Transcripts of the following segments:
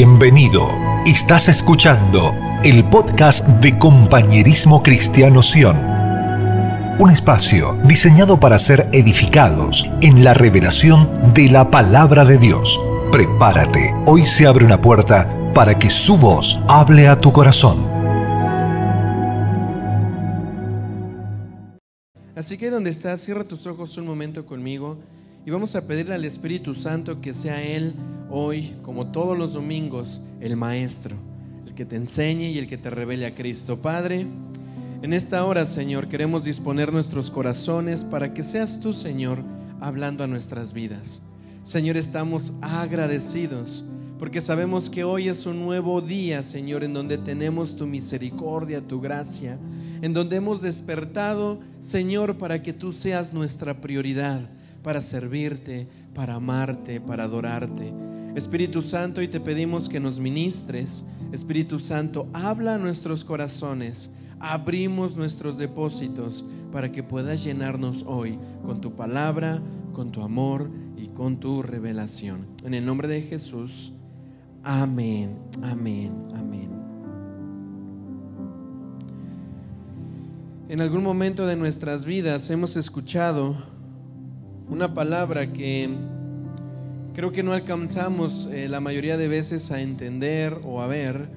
Bienvenido. Estás escuchando el podcast de Compañerismo Cristiano Sion. Un espacio diseñado para ser edificados en la revelación de la palabra de Dios. Prepárate, hoy se abre una puerta para que su voz hable a tu corazón. Así que donde estás, cierra tus ojos un momento conmigo y vamos a pedirle al Espíritu Santo que sea Él hoy, como todos los domingos, el Maestro, el que te enseñe y el que te revele a Cristo. Padre, en esta hora, Señor, queremos disponer nuestros corazones para que seas tú, Señor, hablando a nuestras vidas. Señor, estamos agradecidos porque sabemos que hoy es un nuevo día, Señor, en donde tenemos tu misericordia, tu gracia, en donde hemos despertado, Señor, para que tú seas nuestra prioridad, para servirte, para amarte, para adorarte. Espíritu Santo, y te pedimos que nos ministres. Espíritu Santo, habla a nuestros corazones. Abrimos nuestros depósitos para que puedas llenarnos hoy con tu palabra, con tu amor y con tu revelación. En el nombre de Jesús. Amén, amén, amén. En algún momento de nuestras vidas hemos escuchado una palabra que creo que no alcanzamos eh, la mayoría de veces a entender o a ver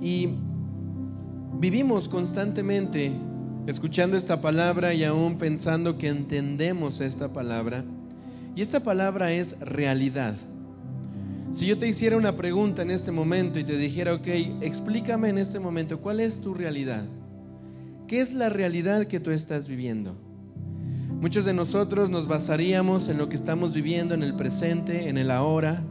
y vivimos constantemente escuchando esta palabra y aún pensando que entendemos esta palabra. Y esta palabra es realidad. Si yo te hiciera una pregunta en este momento y te dijera, ok, explícame en este momento, ¿cuál es tu realidad? ¿Qué es la realidad que tú estás viviendo? Muchos de nosotros nos basaríamos en lo que estamos viviendo en el presente, en el ahora.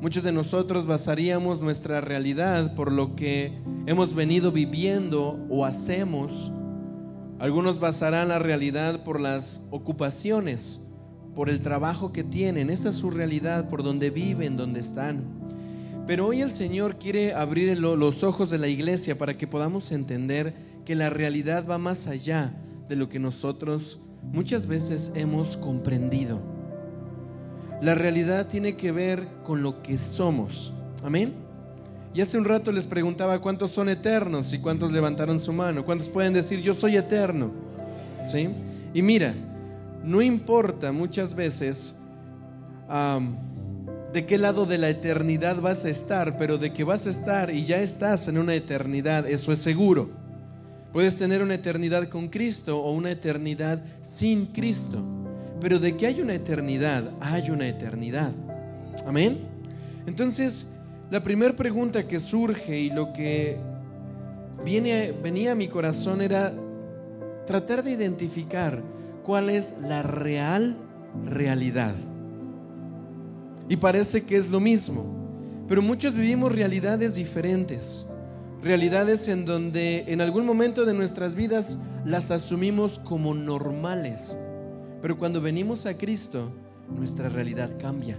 Muchos de nosotros basaríamos nuestra realidad por lo que hemos venido viviendo o hacemos. Algunos basarán la realidad por las ocupaciones, por el trabajo que tienen. Esa es su realidad, por donde viven, donde están. Pero hoy el Señor quiere abrir los ojos de la iglesia para que podamos entender que la realidad va más allá de lo que nosotros muchas veces hemos comprendido. La realidad tiene que ver con lo que somos. Amén. Y hace un rato les preguntaba cuántos son eternos y cuántos levantaron su mano. ¿Cuántos pueden decir yo soy eterno? ¿Sí? Y mira, no importa muchas veces de qué lado de la eternidad vas a estar, pero de que vas a estar y ya estás en una eternidad, eso es seguro. Puedes tener una eternidad con Cristo o una eternidad sin Cristo. Pero de que hay una eternidad, hay una eternidad. Amén. Entonces, la primera pregunta que surge y lo que viene, venía a mi corazón era tratar de identificar cuál es la real realidad. Y parece que es lo mismo, pero muchos vivimos realidades diferentes realidades en donde en algún momento de nuestras vidas las asumimos como normales. Pero cuando venimos a Cristo, nuestra realidad cambia.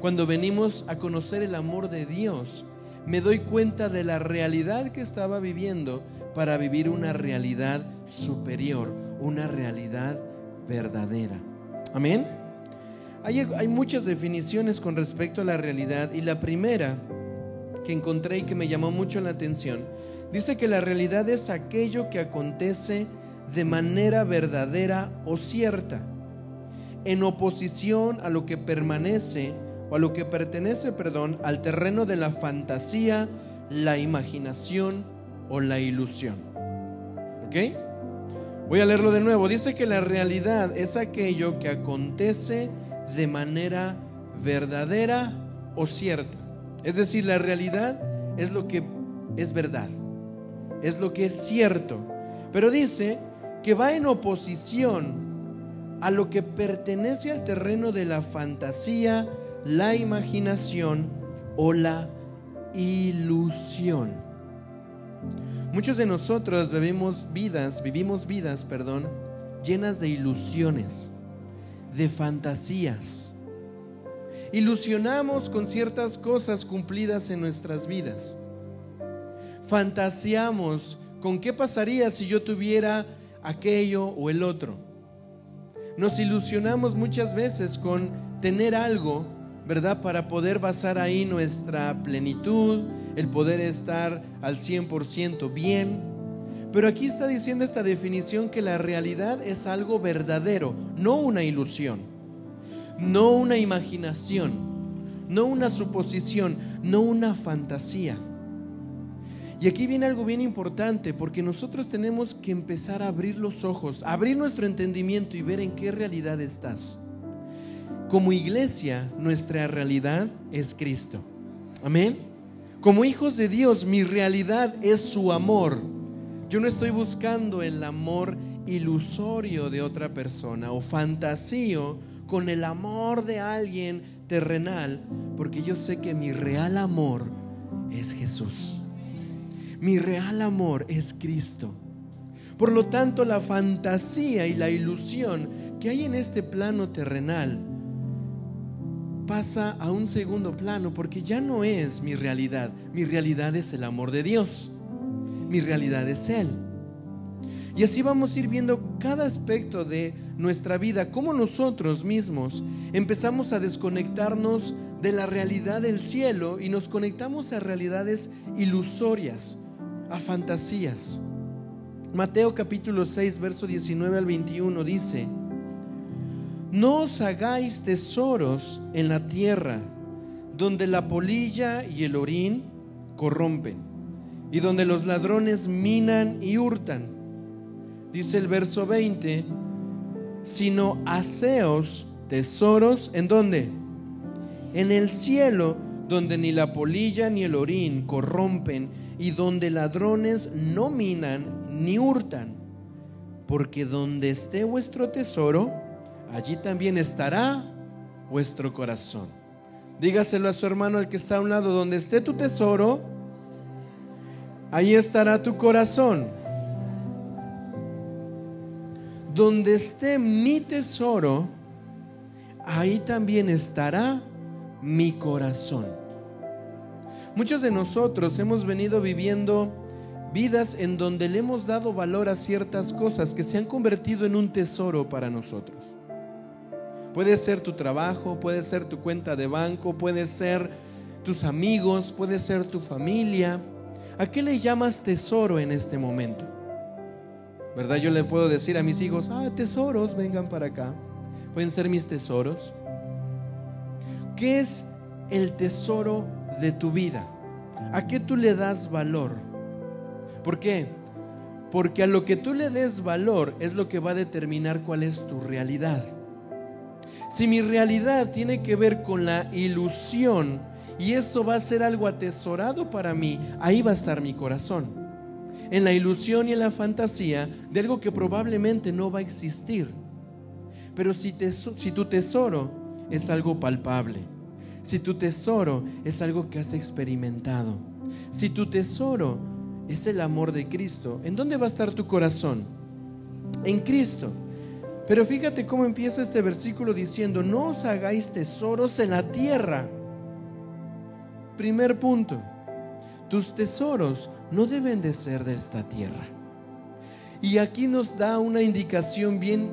Cuando venimos a conocer el amor de Dios, me doy cuenta de la realidad que estaba viviendo para vivir una realidad superior, una realidad verdadera. Amén. Hay, hay muchas definiciones con respecto a la realidad y la primera que encontré y que me llamó mucho la atención. Dice que la realidad es aquello que acontece de manera verdadera o cierta, en oposición a lo que permanece o a lo que pertenece, perdón, al terreno de la fantasía, la imaginación o la ilusión. ¿Ok? Voy a leerlo de nuevo. Dice que la realidad es aquello que acontece de manera verdadera o cierta. Es decir, la realidad es lo que es verdad, es lo que es cierto. Pero dice que va en oposición a lo que pertenece al terreno de la fantasía, la imaginación o la ilusión. Muchos de nosotros vivimos vidas, vivimos vidas, perdón, llenas de ilusiones, de fantasías ilusionamos con ciertas cosas cumplidas en nuestras vidas. Fantaseamos con qué pasaría si yo tuviera aquello o el otro. Nos ilusionamos muchas veces con tener algo, ¿verdad? Para poder basar ahí nuestra plenitud, el poder estar al 100% bien. Pero aquí está diciendo esta definición que la realidad es algo verdadero, no una ilusión, no una imaginación, no una suposición, no una fantasía. Y aquí viene algo bien importante, porque nosotros tenemos que empezar a abrir los ojos, abrir nuestro entendimiento y ver en qué realidad estás. Como iglesia, nuestra realidad es Cristo. Amén. Como hijos de Dios, mi realidad es su amor. Yo no estoy buscando el amor ilusorio de otra persona o fantasío con el amor de alguien terrenal, porque yo sé que mi real amor es Jesús. Mi real amor es Cristo. Por lo tanto, la fantasía y la ilusión que hay en este plano terrenal pasa a un segundo plano porque ya no es mi realidad. Mi realidad es el amor de Dios. Mi realidad es Él. Y así vamos a ir viendo cada aspecto de nuestra vida, cómo nosotros mismos empezamos a desconectarnos de la realidad del cielo y nos conectamos a realidades ilusorias, a fantasías. Mateo capítulo 6, verso 19 al 21 dice, no os hagáis tesoros en la tierra, donde la polilla y el orín corrompen, y donde los ladrones minan y hurtan. Dice el verso 20, sino haceos tesoros en dónde? En el cielo, donde ni la polilla ni el orín corrompen, y donde ladrones no minan ni hurtan, porque donde esté vuestro tesoro, allí también estará vuestro corazón. Dígaselo a su hermano al que está a un lado, donde esté tu tesoro, ahí estará tu corazón. Donde esté mi tesoro, ahí también estará mi corazón. Muchos de nosotros hemos venido viviendo vidas en donde le hemos dado valor a ciertas cosas que se han convertido en un tesoro para nosotros. Puede ser tu trabajo, puede ser tu cuenta de banco, puede ser tus amigos, puede ser tu familia. ¿A qué le llamas tesoro en este momento? ¿Verdad? Yo le puedo decir a mis hijos, ah, tesoros, vengan para acá. Pueden ser mis tesoros. ¿Qué es el tesoro de tu vida? ¿A qué tú le das valor? ¿Por qué? Porque a lo que tú le des valor es lo que va a determinar cuál es tu realidad. Si mi realidad tiene que ver con la ilusión y eso va a ser algo atesorado para mí, ahí va a estar mi corazón. En la ilusión y en la fantasía de algo que probablemente no va a existir. Pero si, tu tesoro es algo palpable, si tu tesoro es algo que has experimentado, si tu tesoro es el amor de Cristo, ¿en dónde va a estar tu corazón? En Cristo. Pero fíjate cómo empieza este versículo diciendo, no os hagáis tesoros en la tierra. Primer punto, tus tesoros no deben de ser de esta tierra. Y aquí nos da una indicación bien,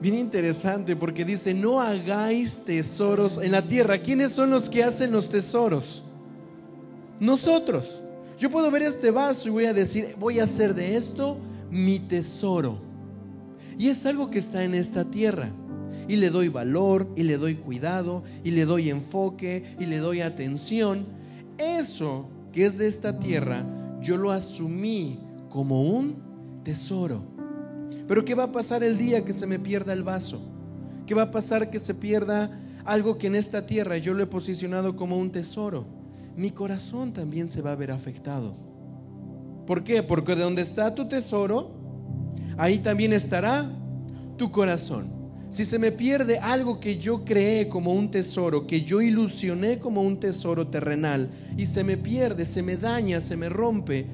bien interesante porque dice, no hagáis tesoros en la tierra. ¿Quiénes son los que hacen los tesoros? Nosotros. Yo puedo ver este vaso y voy a decir, voy a hacer de esto mi tesoro. Y es algo que está en esta tierra. Y le doy valor, y le doy cuidado, y le doy enfoque, y le doy atención. Eso que es de esta tierra, yo lo asumí como un tesoro. Pero ¿qué va a pasar el día que se me pierda el vaso? ¿Qué va a pasar que se pierda algo que en esta tierra yo lo he posicionado como un tesoro? Mi corazón también se va a ver afectado. ¿Por qué? Porque de donde está tu tesoro, ahí también estará tu corazón. Si se me pierde algo que yo creé como un tesoro, que yo ilusioné como un tesoro terrenal, y se me pierde, se me daña, se me rompe,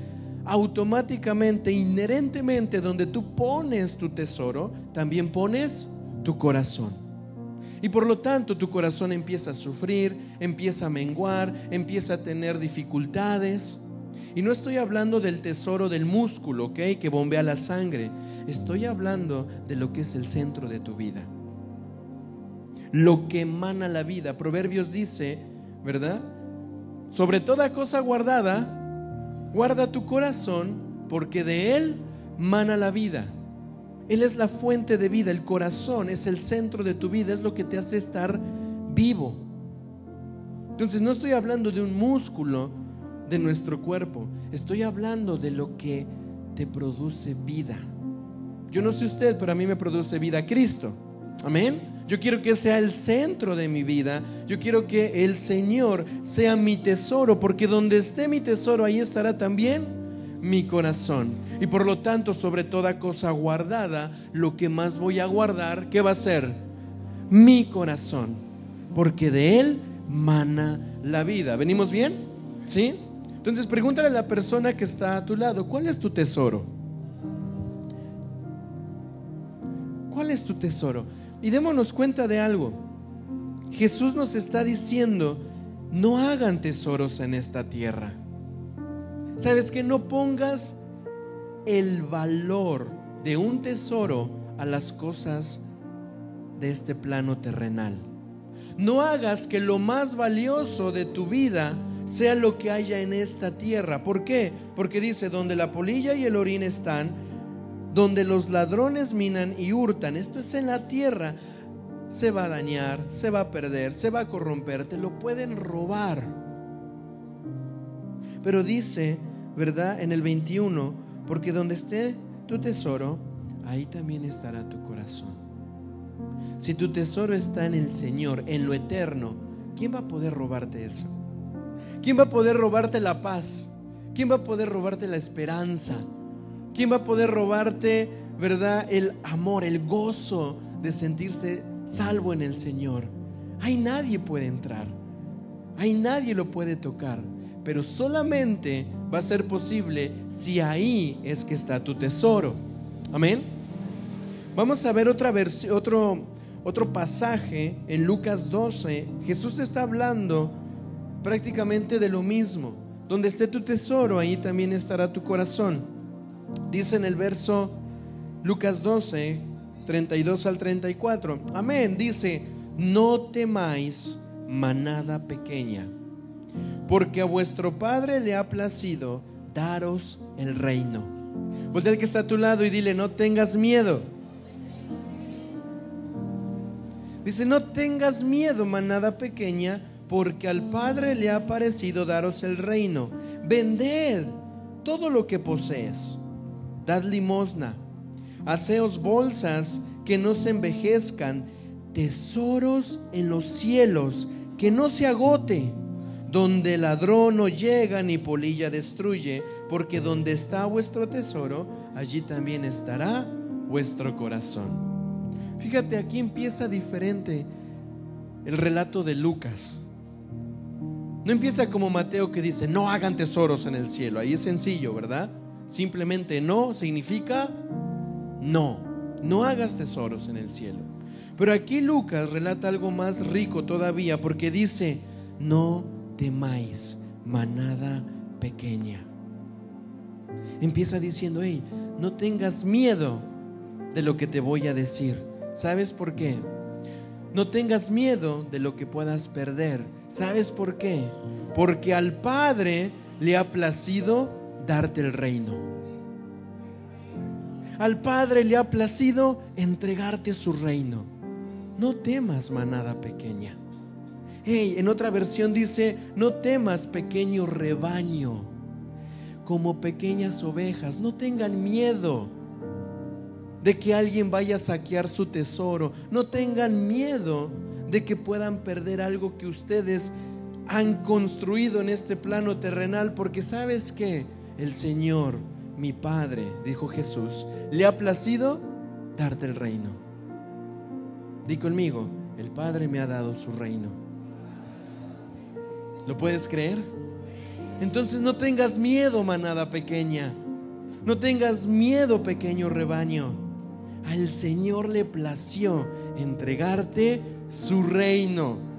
automáticamente, inherentemente, donde tú pones tu tesoro, también pones tu corazón. Y por lo tanto tu corazón empieza a sufrir, empieza a menguar, empieza a tener dificultades. Y no estoy hablando del tesoro del músculo, ¿ok? Que bombea la sangre. Estoy hablando de lo que es el centro de tu vida. lo que emana la vida. Proverbios dice, ¿verdad? Sobre toda cosa guardada, guarda tu corazón, porque de él mana la vida. Él es la fuente de vida, el corazón es el centro de tu vida, es lo que te hace estar vivo. Entonces no estoy hablando de un músculo de nuestro cuerpo, estoy hablando de lo que te produce vida. Yo no sé usted, pero a mí me produce vida Cristo. Amén. Yo quiero que sea el centro de mi vida. Yo quiero que el Señor sea mi tesoro, porque donde esté mi tesoro, ahí estará también mi corazón. Y por lo tanto, sobre toda cosa guardada, lo que más voy a guardar, ¿qué va a ser? Mi corazón, porque de él mana la vida. ¿Venimos bien? ¿Sí? Entonces pregúntale a la persona que está a tu lado, ¿cuál es tu tesoro? ¿Cuál es tu tesoro? Y démonos cuenta de algo. Jesús nos está diciendo, no hagan tesoros en esta tierra. Sabes que no pongas el valor de un tesoro a las cosas de este plano terrenal. No hagas que lo más valioso de tu vida sea lo que haya en esta tierra. ¿Por qué? Porque dice, donde la polilla y el orín están, donde los ladrones minan y hurtan, esto es en la tierra, se va a dañar, se va a perder, se va a corromper, te lo pueden robar. Pero dice, ¿verdad? En el 21, porque donde esté tu tesoro, ahí también estará tu corazón. Si tu tesoro está en el Señor, en lo eterno, ¿quién va a poder robarte eso? ¿Quién va a poder robarte la paz? ¿Quién va a poder robarte la esperanza? ¿Quién va a poder robarte, verdad, el amor, el gozo de sentirse salvo en el Señor? Hay nadie puede entrar. Hay nadie lo puede tocar. Pero solamente va a ser posible si ahí es que está tu tesoro. Amén. Vamos a ver otra otro, otro pasaje en Lucas 12. Jesús está hablando prácticamente de lo mismo. Donde esté tu tesoro, ahí también estará tu corazón. Dice en el verso Lucas 12, 32 al 34. Amén. Dice, no temáis manada pequeña, porque a vuestro Padre le ha placido daros el reino. Voltea el que está a tu lado y dile, no tengas miedo. Dice, no tengas miedo, manada pequeña, porque al Padre le ha parecido daros el reino. Vended todo lo que posees dad limosna, haceos bolsas que no se envejezcan, tesoros en los cielos que no se agote, donde ladrón no llega ni polilla destruye, porque donde está vuestro tesoro, allí también estará vuestro corazón. Fíjate, aquí empieza diferente el relato de Lucas. No empieza como Mateo que dice, no hagan tesoros en el cielo. Ahí es sencillo, ¿verdad? Simplemente no significa no. No hagas tesoros en el cielo. Pero aquí Lucas relata algo más rico todavía porque dice, no temáis, manada pequeña. Empieza diciendo, hey, no tengas miedo de lo que te voy a decir. ¿Sabes por qué? No tengas miedo de lo que puedas perder. ¿Sabes por qué? Porque al Padre le ha placido darte el reino. Al Padre le ha placido entregarte su reino. No temas, manada pequeña. Hey, en otra versión dice, no temas, pequeño rebaño, como pequeñas ovejas, no tengan miedo de que alguien vaya a saquear su tesoro, no tengan miedo de que puedan perder algo que ustedes han construido en este plano terrenal, porque sabes que el Señor, mi Padre, dijo Jesús, le ha placido darte el reino. Di conmigo, el Padre me ha dado su reino. ¿Lo puedes creer? Entonces no tengas miedo, manada pequeña. No tengas miedo, pequeño rebaño. Al Señor le plació entregarte su reino.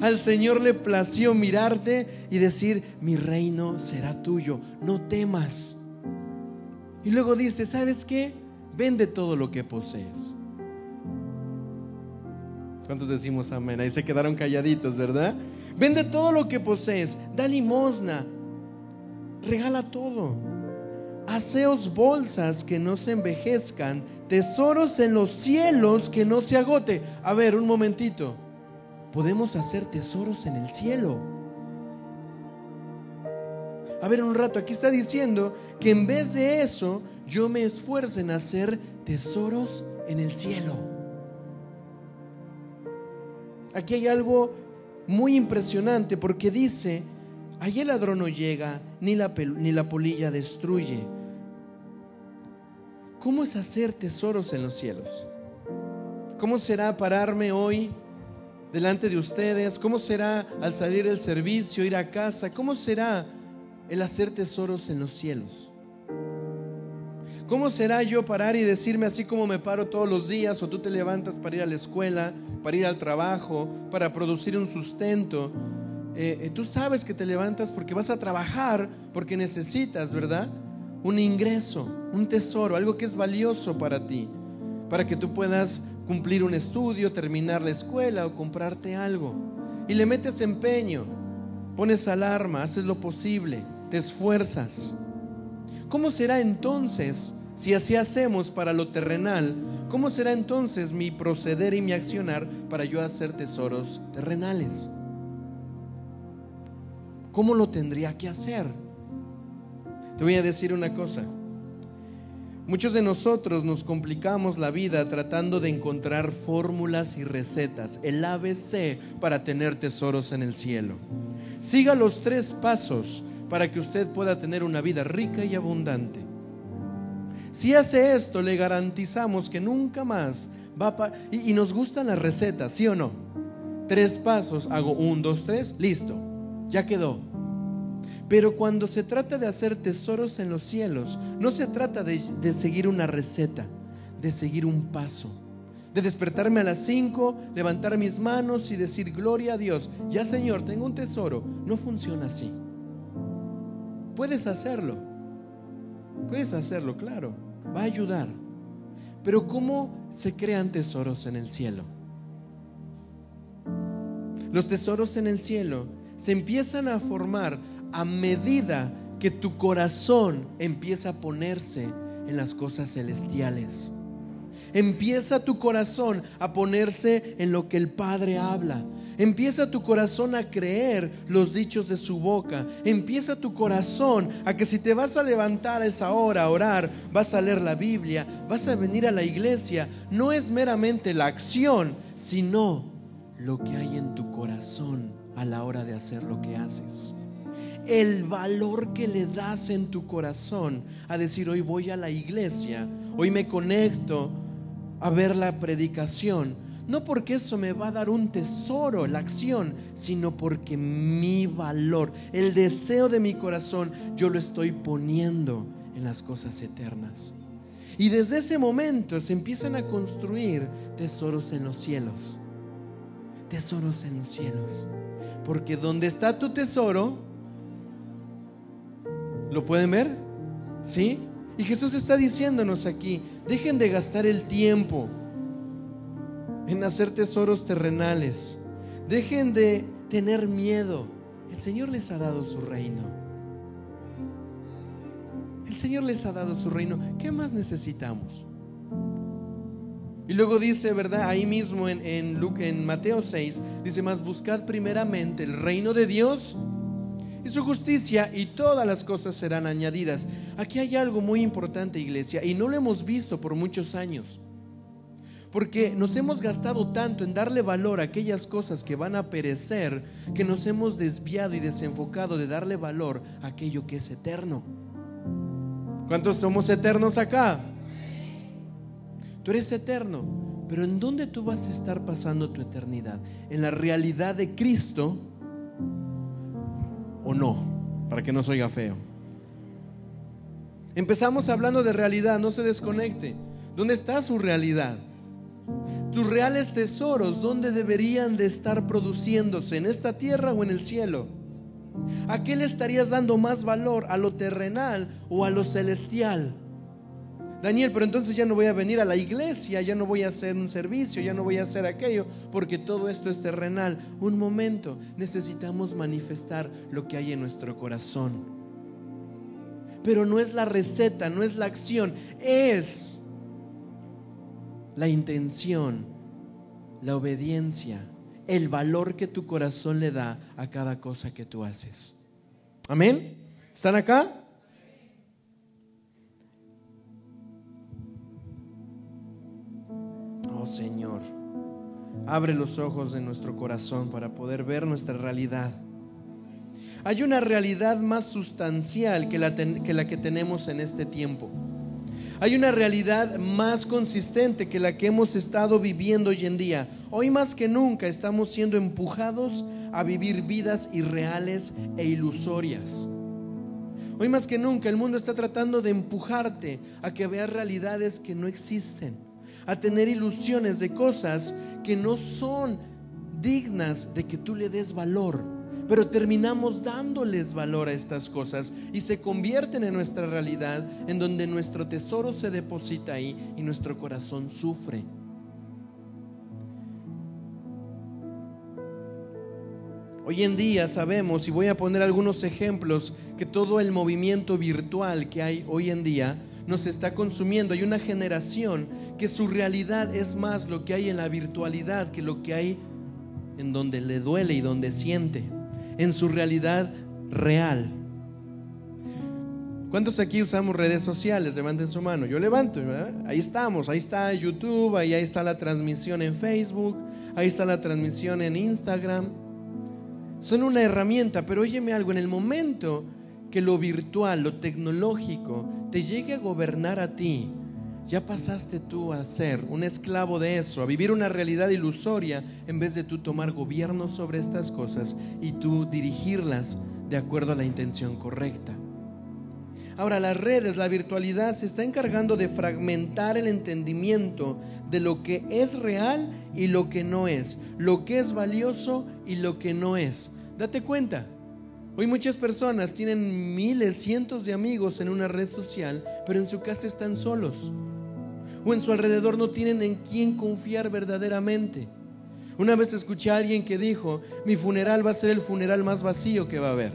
Al Señor le plació mirarte y decir, mi reino será tuyo, no temas. Y luego dice, ¿sabes qué? Vende todo lo que posees. ¿Cuántos decimos amén? Ahí se quedaron calladitos, ¿verdad? Vende todo lo que posees, da limosna, regala todo. Haceos bolsas que no se envejezcan, tesoros en los cielos que no se agote. A ver, un momentito. Podemos hacer tesoros en el cielo. A ver, un rato, aquí está diciendo que en vez de eso, yo me esfuerzo en hacer tesoros en el cielo. Aquí hay algo muy impresionante porque dice, allí el ladrón no llega, ni la, ni la polilla destruye. ¿Cómo es hacer tesoros en los cielos? ¿Cómo será pararme hoy delante de ustedes? ¿Cómo será al salir del servicio, ir a casa? ¿Cómo será el hacer tesoros en los cielos? ¿Cómo será yo parar y decirme así como me paro todos los días o tú te levantas para ir a la escuela, para ir al trabajo, para producir un sustento? Eh, eh, tú sabes que te levantas porque vas a trabajar, porque necesitas, ¿verdad? Un ingreso, un tesoro, algo que es valioso para ti, para que tú puedas cumplir un estudio, terminar la escuela o comprarte algo. Y le metes empeño, pones alarma, haces lo posible, te esfuerzas. ¿Cómo será entonces si así hacemos para lo terrenal, ¿cómo será entonces mi proceder y mi accionar para yo hacer tesoros terrenales? ¿Cómo lo tendría que hacer? Te voy a decir una cosa. Muchos de nosotros nos complicamos la vida tratando de encontrar fórmulas y recetas, el ABC para tener tesoros en el cielo. Siga los tres pasos para que usted pueda tener una vida rica y abundante. Si hace esto, le garantizamos que nunca más va a... Y, nos gustan las recetas, ¿sí o no? Tres pasos, hago un, dos, tres, listo, ya quedó. Pero cuando se trata de hacer tesoros en los cielos, no se trata de, seguir una receta, de seguir un paso, de despertarme a las cinco, levantar mis manos y decir, gloria a Dios, ya Señor, tengo un tesoro. No funciona así. Puedes hacerlo, puedes hacerlo, claro va a ayudar. Pero ¿cómo se crean tesoros en el cielo? Los tesoros en el cielo se empiezan a formar a medida que tu corazón empieza a ponerse en las cosas celestiales. Empieza tu corazón a ponerse en lo que el Padre habla. Empieza tu corazón a creer los dichos de su boca. Empieza tu corazón a que si te vas a levantar a esa hora a orar, vas a leer la Biblia, vas a venir a la iglesia, no es meramente la acción, sino lo que hay en tu corazón a la hora de hacer lo que haces. El valor que le das en tu corazón a decir, hoy voy a la iglesia, hoy me conecto a ver la predicación no porque eso me va a dar un tesoro, la acción, sino porque mi valor, el deseo de mi corazón, yo lo estoy poniendo en las cosas eternas. Y desde ese momento se empiezan a construir tesoros en los cielos. Tesoros en los cielos. Porque donde está tu tesoro, ¿lo pueden ver? ¿Sí? Y Jesús está diciéndonos aquí, dejen de gastar el tiempo en hacer tesoros terrenales. Dejen de tener miedo. El Señor les ha dado su reino. El Señor les ha dado su reino. ¿Qué más necesitamos? Y luego dice, ¿verdad? Ahí mismo en, en, en Mateo 6, dice más, buscad primeramente el reino de Dios y su justicia y todas las cosas serán añadidas. Aquí hay algo muy importante, iglesia, y no lo hemos visto por muchos años. Porque nos hemos gastado tanto en darle valor a aquellas cosas que van a perecer, que nos hemos desviado y desenfocado de darle valor a aquello que es eterno. ¿Cuántos somos eternos acá? Tú eres eterno, pero ¿en dónde tú vas a estar pasando tu eternidad? ¿En la realidad de Cristo o no? Para que no se oiga feo. Empezamos hablando de realidad, no se desconecte. ¿Dónde está su realidad? tus reales tesoros, ¿dónde deberían de estar produciéndose? ¿En esta tierra o en el cielo? ¿A qué le estarías dando más valor? ¿A lo terrenal o a lo celestial? Daniel, pero entonces ya no voy a venir a la iglesia, ya no voy a hacer un servicio, ya no voy a hacer aquello, porque todo esto es terrenal. Un momento, necesitamos manifestar lo que hay en nuestro corazón. Pero no es la receta, no es la acción, es la intención, la obediencia, el valor que tu corazón le da a cada cosa que tú haces. Amén. ¿Están acá? Oh Señor, abre los ojos de nuestro corazón para poder ver nuestra realidad. Hay una realidad más sustancial que la, que la que tenemos en este tiempo. Hay una realidad más consistente que la que hemos estado viviendo hoy en día. Hoy más que nunca estamos siendo empujados a vivir vidas irreales e ilusorias. Hoy más que nunca el mundo está tratando de empujarte a que veas realidades que no existen a tener ilusiones de cosas que no son dignas de que tú le des valor. Pero terminamos dándoles valor a estas cosas y se convierten en nuestra realidad, en donde nuestro tesoro se deposita ahí y nuestro corazón sufre. Hoy en día sabemos, y voy a poner algunos ejemplos, que todo el movimiento virtual que hay hoy en día nos está consumiendo. Hay una generación que su realidad es más lo que hay en la virtualidad que lo que hay en donde le duele y donde siente, en su realidad real. ¿Cuántos aquí usamos redes sociales? Levanten su mano. Yo levanto. Ahí estamos. Ahí está YouTube. Ahí, ahí está la transmisión en Facebook. Ahí está la transmisión en Instagram. Son una herramienta, pero óyeme algo. En el momento que lo virtual, lo tecnológico, te llegue a gobernar a ti, ya pasaste tú a ser un esclavo de eso, a vivir una realidad ilusoria en vez de tú tomar gobierno sobre estas cosas y tú dirigirlas de acuerdo a la intención correcta. Ahora, las redes, la virtualidad se está encargando de fragmentar el entendimiento de lo que es real y lo que no es, lo que es valioso y lo que no es. Date cuenta, Hoy muchas personas tienen miles, cientos de amigos en una red social, pero en su casa están solos. O en su alrededor no tienen en quién confiar verdaderamente. Una vez escuché a alguien que dijo, mi funeral va a ser el funeral más vacío que va a haber.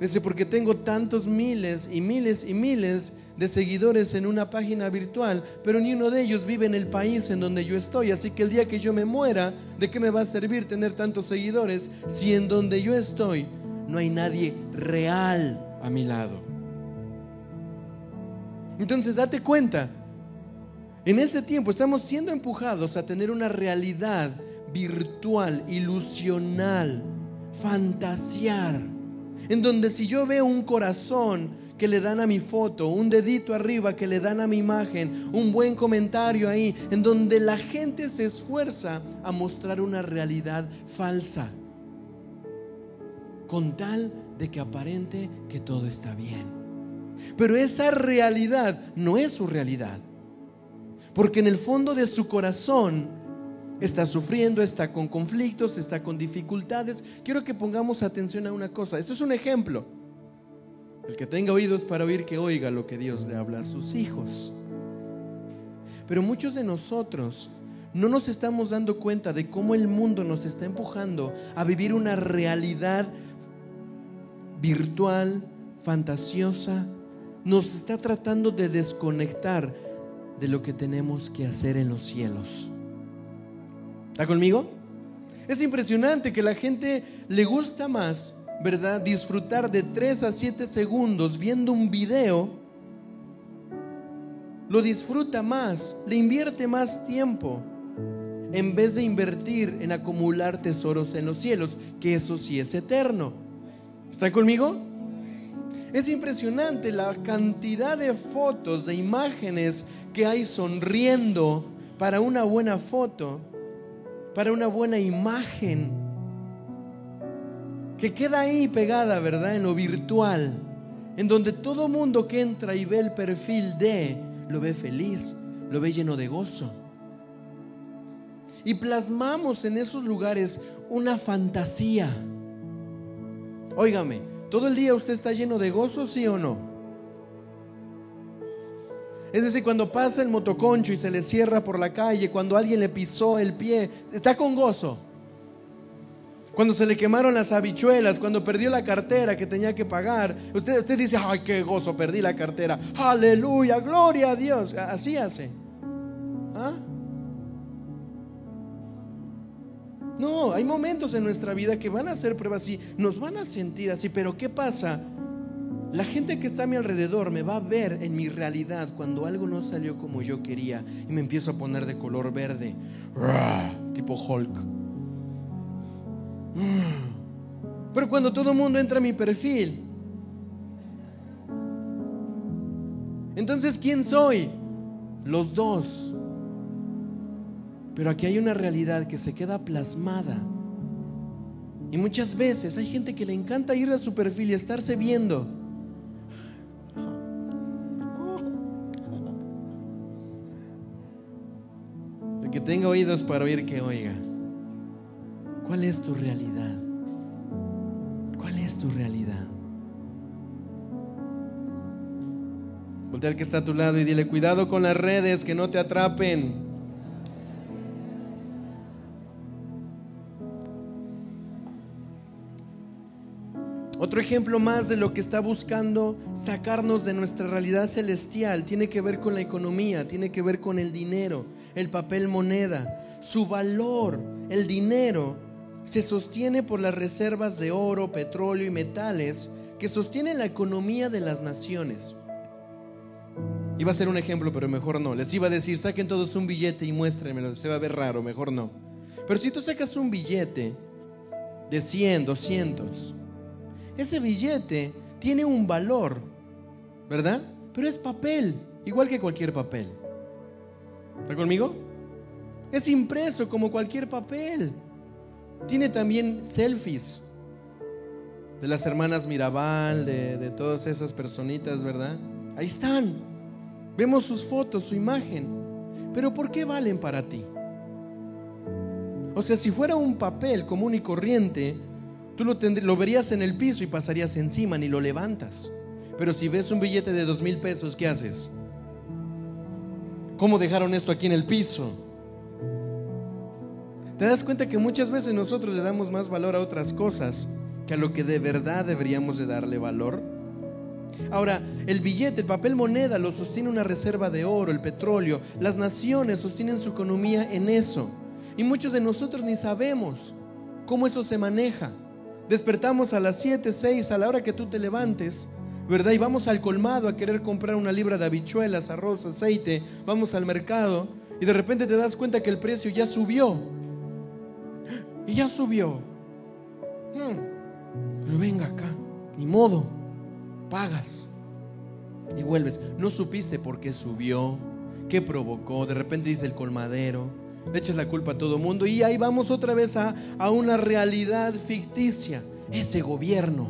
Dice, porque tengo tantos miles y miles y miles de seguidores en una página virtual, pero ni uno de ellos vive en el país en donde yo estoy. Así que el día que yo me muera, ¿de qué me va a servir tener tantos seguidores si en donde yo estoy no hay nadie real a mi lado? Entonces date cuenta, en este tiempo estamos siendo empujados a tener una realidad virtual, ilusional, fantasear, en donde si yo veo un corazón, que le dan a mi foto, un dedito arriba que le dan a mi imagen, un buen comentario ahí, en donde la gente se esfuerza a mostrar una realidad falsa, con tal de que aparente que todo está bien. Pero esa realidad no es su realidad, porque en el fondo de su corazón está sufriendo, está con conflictos, está con dificultades. Quiero que pongamos atención a una cosa. Esto es un ejemplo. El que tenga oídos para oír, que oiga lo que Dios le habla a sus hijos. Pero muchos de nosotros no nos estamos dando cuenta de cómo el mundo nos está empujando a vivir una realidad virtual, fantasiosa. Nos está tratando de desconectar de lo que tenemos que hacer en los cielos. ¿Está conmigo? Es impresionante que la gente le gusta más ¿verdad? Disfrutar de 3 a 7 segundos viendo un video, lo disfruta más, le invierte más tiempo, en vez de invertir en acumular tesoros en los cielos, que eso sí es eterno. ¿Está conmigo? Es impresionante la cantidad de fotos, de imágenes que hay sonriendo para una buena foto, para una buena imagen que queda ahí pegada, ¿verdad? En lo virtual, en donde todo mundo que entra y ve el perfil de, lo ve feliz, lo ve lleno de gozo. Y plasmamos en esos lugares una fantasía. Óigame, ¿todo el día usted está lleno de gozo, sí o no? Es decir, cuando pasa el motoconcho y se le cierra por la calle, cuando alguien le pisó el pie, está con gozo. Cuando se le quemaron las habichuelas, cuando perdió la cartera que tenía que pagar, usted, dice, ay, qué gozo, perdí la cartera. Aleluya, gloria a Dios. Así hace. ¿Ah? No, hay momentos en nuestra vida que van a ser pruebas así, nos van a sentir así, pero ¿qué pasa? La gente que está a mi alrededor me va a ver en mi realidad cuando algo no salió como yo quería y me empiezo a poner de color verde, tipo Hulk. Pero cuando todo el mundo entra a mi perfil, entonces ¿quién soy? Los dos. Pero aquí hay una realidad que se queda plasmada. Y muchas veces hay gente que le encanta ir a su perfil y estarse viendo. El que tenga oídos para oír, que oiga. ¿Cuál es tu realidad? ¿Cuál es tu realidad? Voltea al que está a tu lado y dile, cuidado con las redes, que no te atrapen. Otro ejemplo más de lo que está buscando sacarnos de nuestra realidad celestial tiene que ver con la economía, tiene que ver con el dinero, el papel moneda. Su valor, el dinero, se sostiene por las reservas de oro, petróleo y metales que sostienen la economía de las naciones. Iba a ser un ejemplo, pero mejor no. Les iba a decir, saquen todos un billete y muéstrenmelo, se va a ver raro, mejor no. Pero si tú sacas un billete de 100, 200, ese billete tiene un valor, ¿verdad? Pero es papel, igual que cualquier papel. ¿Está conmigo? Es impreso como cualquier papel. Tiene también selfies de las hermanas Mirabal, de, de todas esas personitas, ¿verdad? Ahí están. Vemos sus fotos, su imagen. Pero ¿por qué valen para ti? O sea, si fuera un papel común y corriente, tú lo, lo verías en el piso y pasarías encima, ni lo levantas. Pero si ves un billete de dos mil pesos, ¿qué haces? ¿Cómo dejaron esto aquí en el piso? ¿Te das cuenta que muchas veces nosotros le damos más valor a otras cosas que a lo que de verdad deberíamos de darle valor? Ahora, el billete, el papel moneda lo sostiene una reserva de oro, el petróleo. Las naciones sostienen su economía en eso. Y muchos de nosotros ni sabemos cómo eso se maneja. Despertamos a las 7, 6, a la hora que tú te levantes, ¿verdad? Y vamos al colmado a querer comprar una libra de habichuelas, arroz, aceite. Vamos al mercado y de repente te das cuenta que el precio ya subió. Y ya subió. Pero venga acá, ni modo, pagas y vuelves. No supiste por qué subió, qué provocó. De repente dice el colmadero, le echas la culpa a todo mundo y ahí vamos otra vez a, a una realidad ficticia. Ese gobierno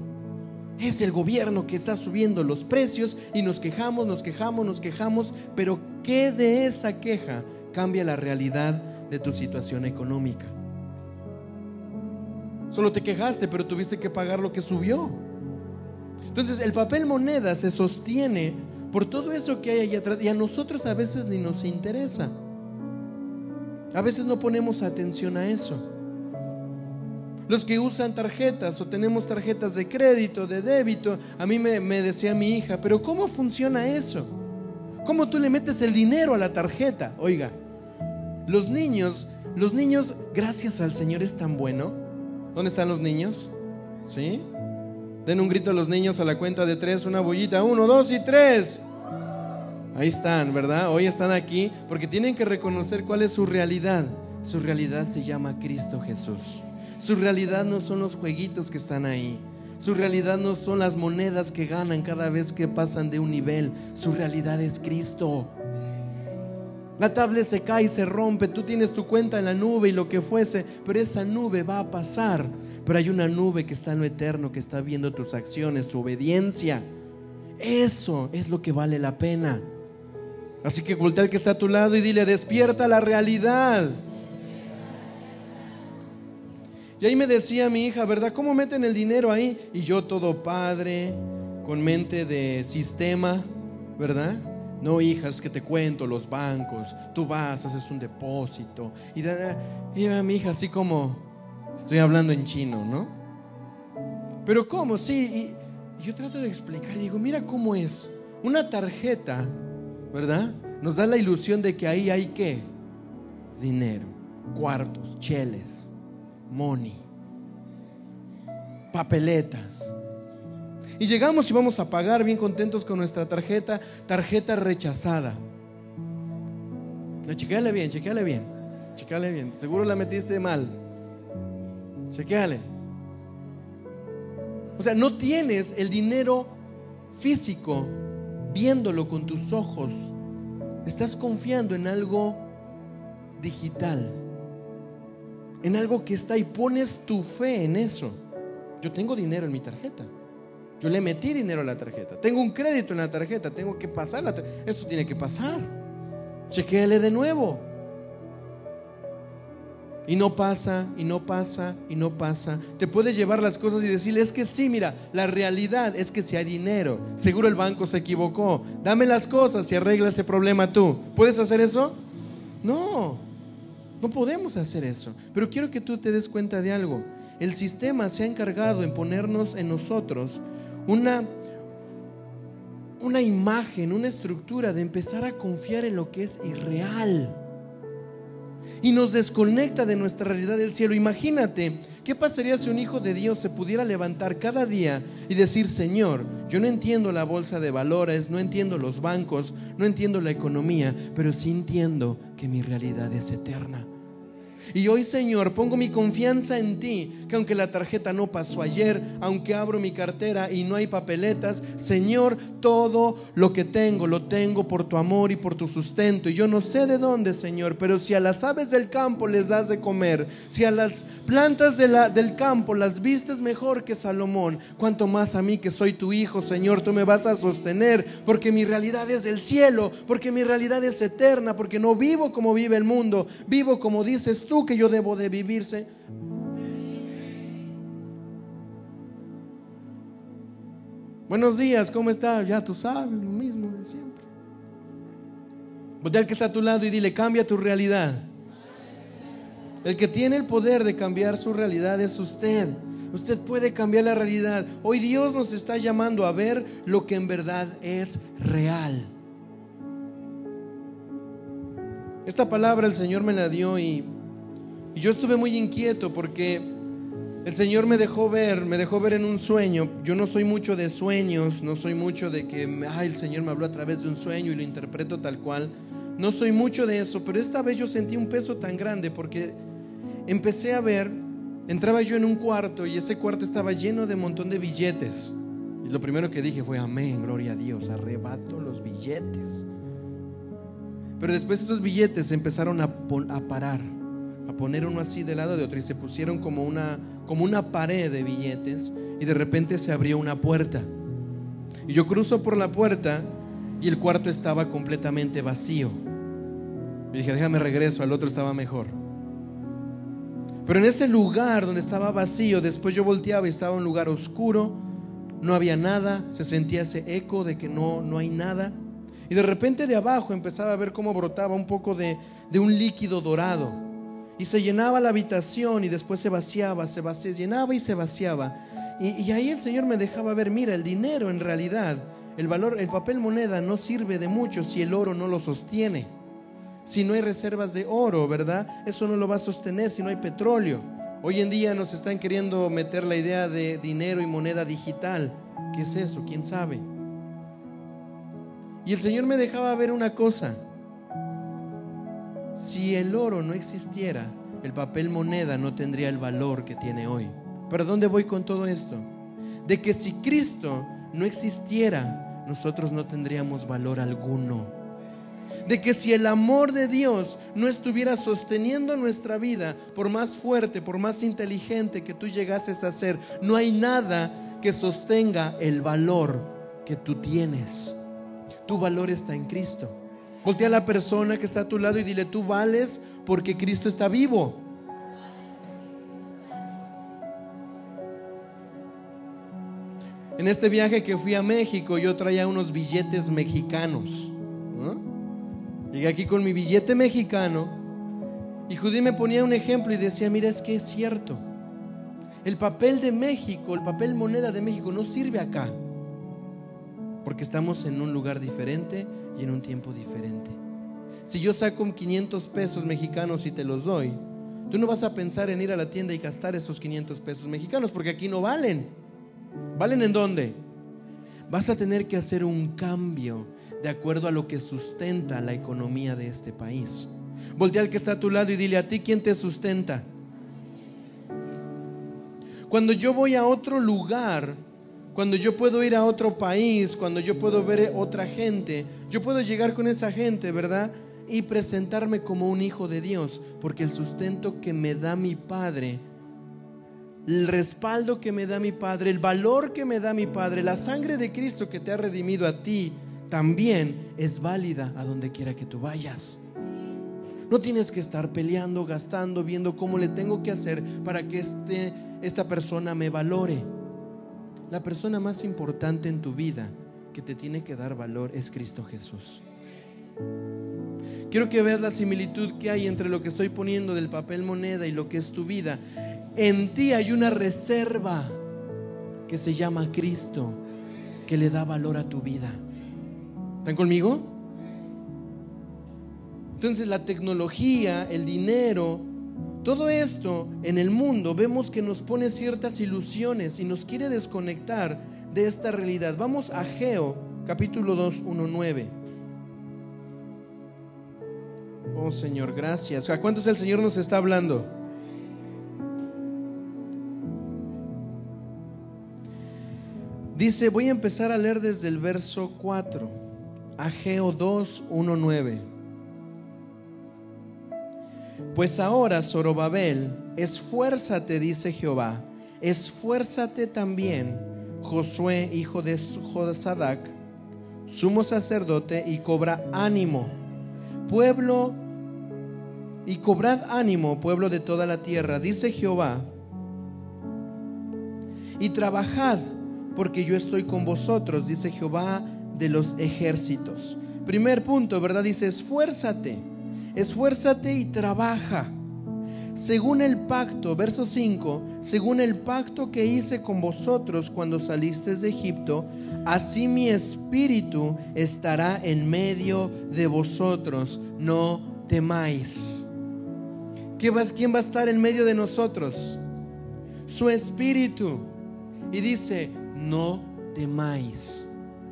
es el gobierno que está subiendo los precios y nos quejamos, nos quejamos, nos quejamos, pero ¿qué de esa queja cambia la realidad de tu situación económica? Solo te quejaste, pero tuviste que pagar lo que subió. Entonces el papel moneda se sostiene por todo eso que hay allá atrás y a nosotros a veces ni nos interesa. A veces no ponemos atención a eso. Los que usan tarjetas o tenemos tarjetas de crédito, de débito, a mí me, decía mi hija, pero ¿cómo funciona eso? ¿Cómo tú le metes el dinero a la tarjeta? Oiga, los niños, los niños, gracias al Señor es tan bueno. ¿Dónde están los niños? ¿Sí? Den un grito a los niños a la cuenta de tres, una bollita, uno, dos y tres. Ahí están, ¿verdad? Hoy están aquí porque tienen que reconocer cuál es su realidad. Su realidad se llama Cristo Jesús. Su realidad no son los jueguitos que están ahí. Su realidad no son las monedas que ganan cada vez que pasan de un nivel. Su realidad es Cristo. La tablet se cae y se rompe. Tú tienes tu cuenta en la nube y lo que fuese, pero esa nube va a pasar. Pero hay una nube que está en lo eterno, que está viendo tus acciones, tu obediencia. Eso es lo que vale la pena. Así que voltea al que está a tu lado y dile, despierta la realidad. Y ahí me decía mi hija, ¿verdad? ¿Cómo meten el dinero ahí? Y yo todo padre, con mente de sistema, ¿verdad? No, hijas, que te cuento, los bancos, tú vas, haces un depósito. Y, da, y mi hija así como, estoy hablando en chino, ¿no? Pero ¿cómo? Sí, y yo trato de explicar y digo, mira cómo es. Una tarjeta, ¿verdad? Nos da la ilusión de que ahí hay qué? Dinero, cuartos, cheles, money, papeletas. Y llegamos y vamos a pagar bien contentos con nuestra tarjeta, tarjeta rechazada. No, chequeale bien, chequeale bien, chequeale bien. Seguro la metiste mal. Chequeale. O sea, no tienes el dinero físico viéndolo con tus ojos. Estás confiando en algo digital, en algo que está y pones tu fe en eso. Yo tengo dinero en mi tarjeta. Yo le metí dinero a la tarjeta. Tengo un crédito en la tarjeta. Tengo que pasar la tarjeta. Eso tiene que pasar. Chequéale de nuevo. Y no pasa, y no pasa, y no pasa. Te puedes llevar las cosas y decirle, es que sí, mira, la realidad es que si hay dinero, seguro el banco se equivocó. Dame las cosas y arregla ese problema tú. ¿Puedes hacer eso? No, no podemos hacer eso. Pero quiero que tú te des cuenta de algo. El sistema se ha encargado en ponernos en nosotros una, una imagen, una estructura de empezar a confiar en lo que es irreal y nos desconecta de nuestra realidad del cielo. Imagínate, ¿qué pasaría si un hijo de Dios se pudiera levantar cada día y decir, Señor, yo no entiendo la bolsa de valores, no entiendo los bancos, no entiendo la economía, pero sí entiendo que mi realidad es eterna? Y hoy, Señor, pongo mi confianza en ti, que aunque la tarjeta no pasó ayer, aunque abro mi cartera y no hay papeletas, Señor, todo lo que tengo lo tengo por tu amor y por tu sustento. Y yo no sé de dónde, Señor, pero si a las aves del campo les das de comer, si a las plantas del campo las vistes mejor que Salomón, cuanto más a mí que soy tu hijo, Señor, tú me vas a sostener, porque mi realidad es del cielo, porque mi realidad es eterna, porque no vivo como vive el mundo, vivo como dices tú que yo debo de vivirse. Buenos días, ¿cómo estás? Ya tú sabes, lo mismo de siempre. Voltea al que está a tu lado y dile, cambia tu realidad. El que tiene el poder de cambiar su realidad es usted. Usted puede cambiar la realidad. Hoy Dios nos está llamando a ver lo que en verdad es real. Esta palabra el Señor me la dio y y yo estuve muy inquieto porque el Señor me dejó ver, me dejó ver en un sueño. Yo no soy mucho de sueños, no soy mucho de que el Señor me habló a través de un sueño y lo interpreto tal cual. No soy mucho de eso, pero esta vez yo sentí un peso tan grande porque empecé a ver, entraba yo en un cuarto y ese cuarto estaba lleno de montón de billetes. Y lo primero que dije fue, amén, gloria a Dios, arrebato los billetes. Pero después esos billetes empezaron a parar a poner uno así de lado de otro y se pusieron como una, como una pared de billetes y de repente se abrió una puerta. Y yo cruzo por la puerta y el cuarto estaba completamente vacío. Y dije, déjame regreso, al otro estaba mejor. Pero en ese lugar donde estaba vacío, después yo volteaba y estaba un lugar oscuro, no había nada, se sentía ese eco de que no, no hay nada. Y de repente de abajo empezaba a ver cómo brotaba un poco de, de un líquido dorado. Y se llenaba la habitación y después se vaciaba, se vaciaba, llenaba y se vaciaba. Y, ahí el Señor me dejaba ver, mira, el dinero en realidad, el valor, el papel moneda no sirve de mucho si el oro no lo sostiene. Si no hay reservas de oro, ¿verdad? Eso no lo va a sostener si no hay petróleo. Hoy en día nos están queriendo meter la idea de dinero y moneda digital. ¿Qué es eso? ¿Quién sabe? Y el Señor me dejaba ver una cosa. Si el oro no existiera, el papel moneda no tendría el valor que tiene hoy. ¿Pero dónde voy con todo esto? De que si Cristo no existiera, nosotros no tendríamos valor alguno. De que si el amor de Dios no estuviera sosteniendo nuestra vida, por más fuerte, por más inteligente que tú llegases a ser, no hay nada que sostenga el valor que tú tienes. Tu valor está en Cristo. Voltea a la persona que está a tu lado y dile, tú vales porque Cristo está vivo. En este viaje que fui a México, yo traía unos billetes mexicanos, Llegué aquí con mi billete mexicano y Judy me ponía un ejemplo y decía, mira, es que es cierto. El papel de México, el papel moneda de México no sirve acá, porque estamos en un lugar diferente y en un tiempo diferente. Si yo saco 500 pesos mexicanos y te los doy, tú no vas a pensar en ir a la tienda y gastar esos 500 pesos mexicanos, porque aquí no valen. ¿Valen en dónde? Vas a tener que hacer un cambio de acuerdo a lo que sustenta la economía de este país. Voltea al que está a tu lado y dile a ti quién te sustenta. Cuando yo voy a otro lugar, cuando yo puedo ir a otro país, cuando yo puedo ver otra gente, yo puedo llegar con esa gente, ¿verdad? Y presentarme como un hijo de Dios, porque el sustento que me da mi Padre, el respaldo que me da mi Padre, el valor que me da mi Padre, la sangre de Cristo que te ha redimido a ti, también es válida a donde quiera que tú vayas. No tienes que estar peleando, gastando, viendo cómo le tengo que hacer para que este, esta persona me valore. La persona más importante en tu vida que te tiene que dar valor es Cristo Jesús. Quiero que veas la similitud que hay entre lo que estoy poniendo del papel moneda y lo que es tu vida. En ti hay una reserva que se llama Cristo, que le da valor a tu vida. ¿Están conmigo? Entonces la tecnología, el dinero, todo esto en el mundo vemos que nos pone ciertas ilusiones y nos quiere desconectar de esta realidad. Vamos a Geo, capítulo 2, 1, 9. Oh Señor, gracias. ¿A cuántos el Señor nos está hablando? Dice, voy a empezar a leer desde el verso 4. Ageo 2, 1, 9. Pues ahora, Zorobabel, esfuérzate, dice Jehová, esfuérzate también, Josué, hijo de Jodasadac, sumo sacerdote, y cobra ánimo, pueblo, y cobrad ánimo, pueblo de toda la tierra, dice Jehová, y trabajad, porque yo estoy con vosotros, dice Jehová de los ejércitos. Primer punto, ¿verdad? Dice, esfuérzate, esfuérzate y trabaja. Según el pacto, verso 5, según el pacto que hice con vosotros cuando salisteis de Egipto, así mi espíritu estará en medio de vosotros, no temáis. ¿Quién va a estar en medio de nosotros? Su espíritu. Y dice, no temáis.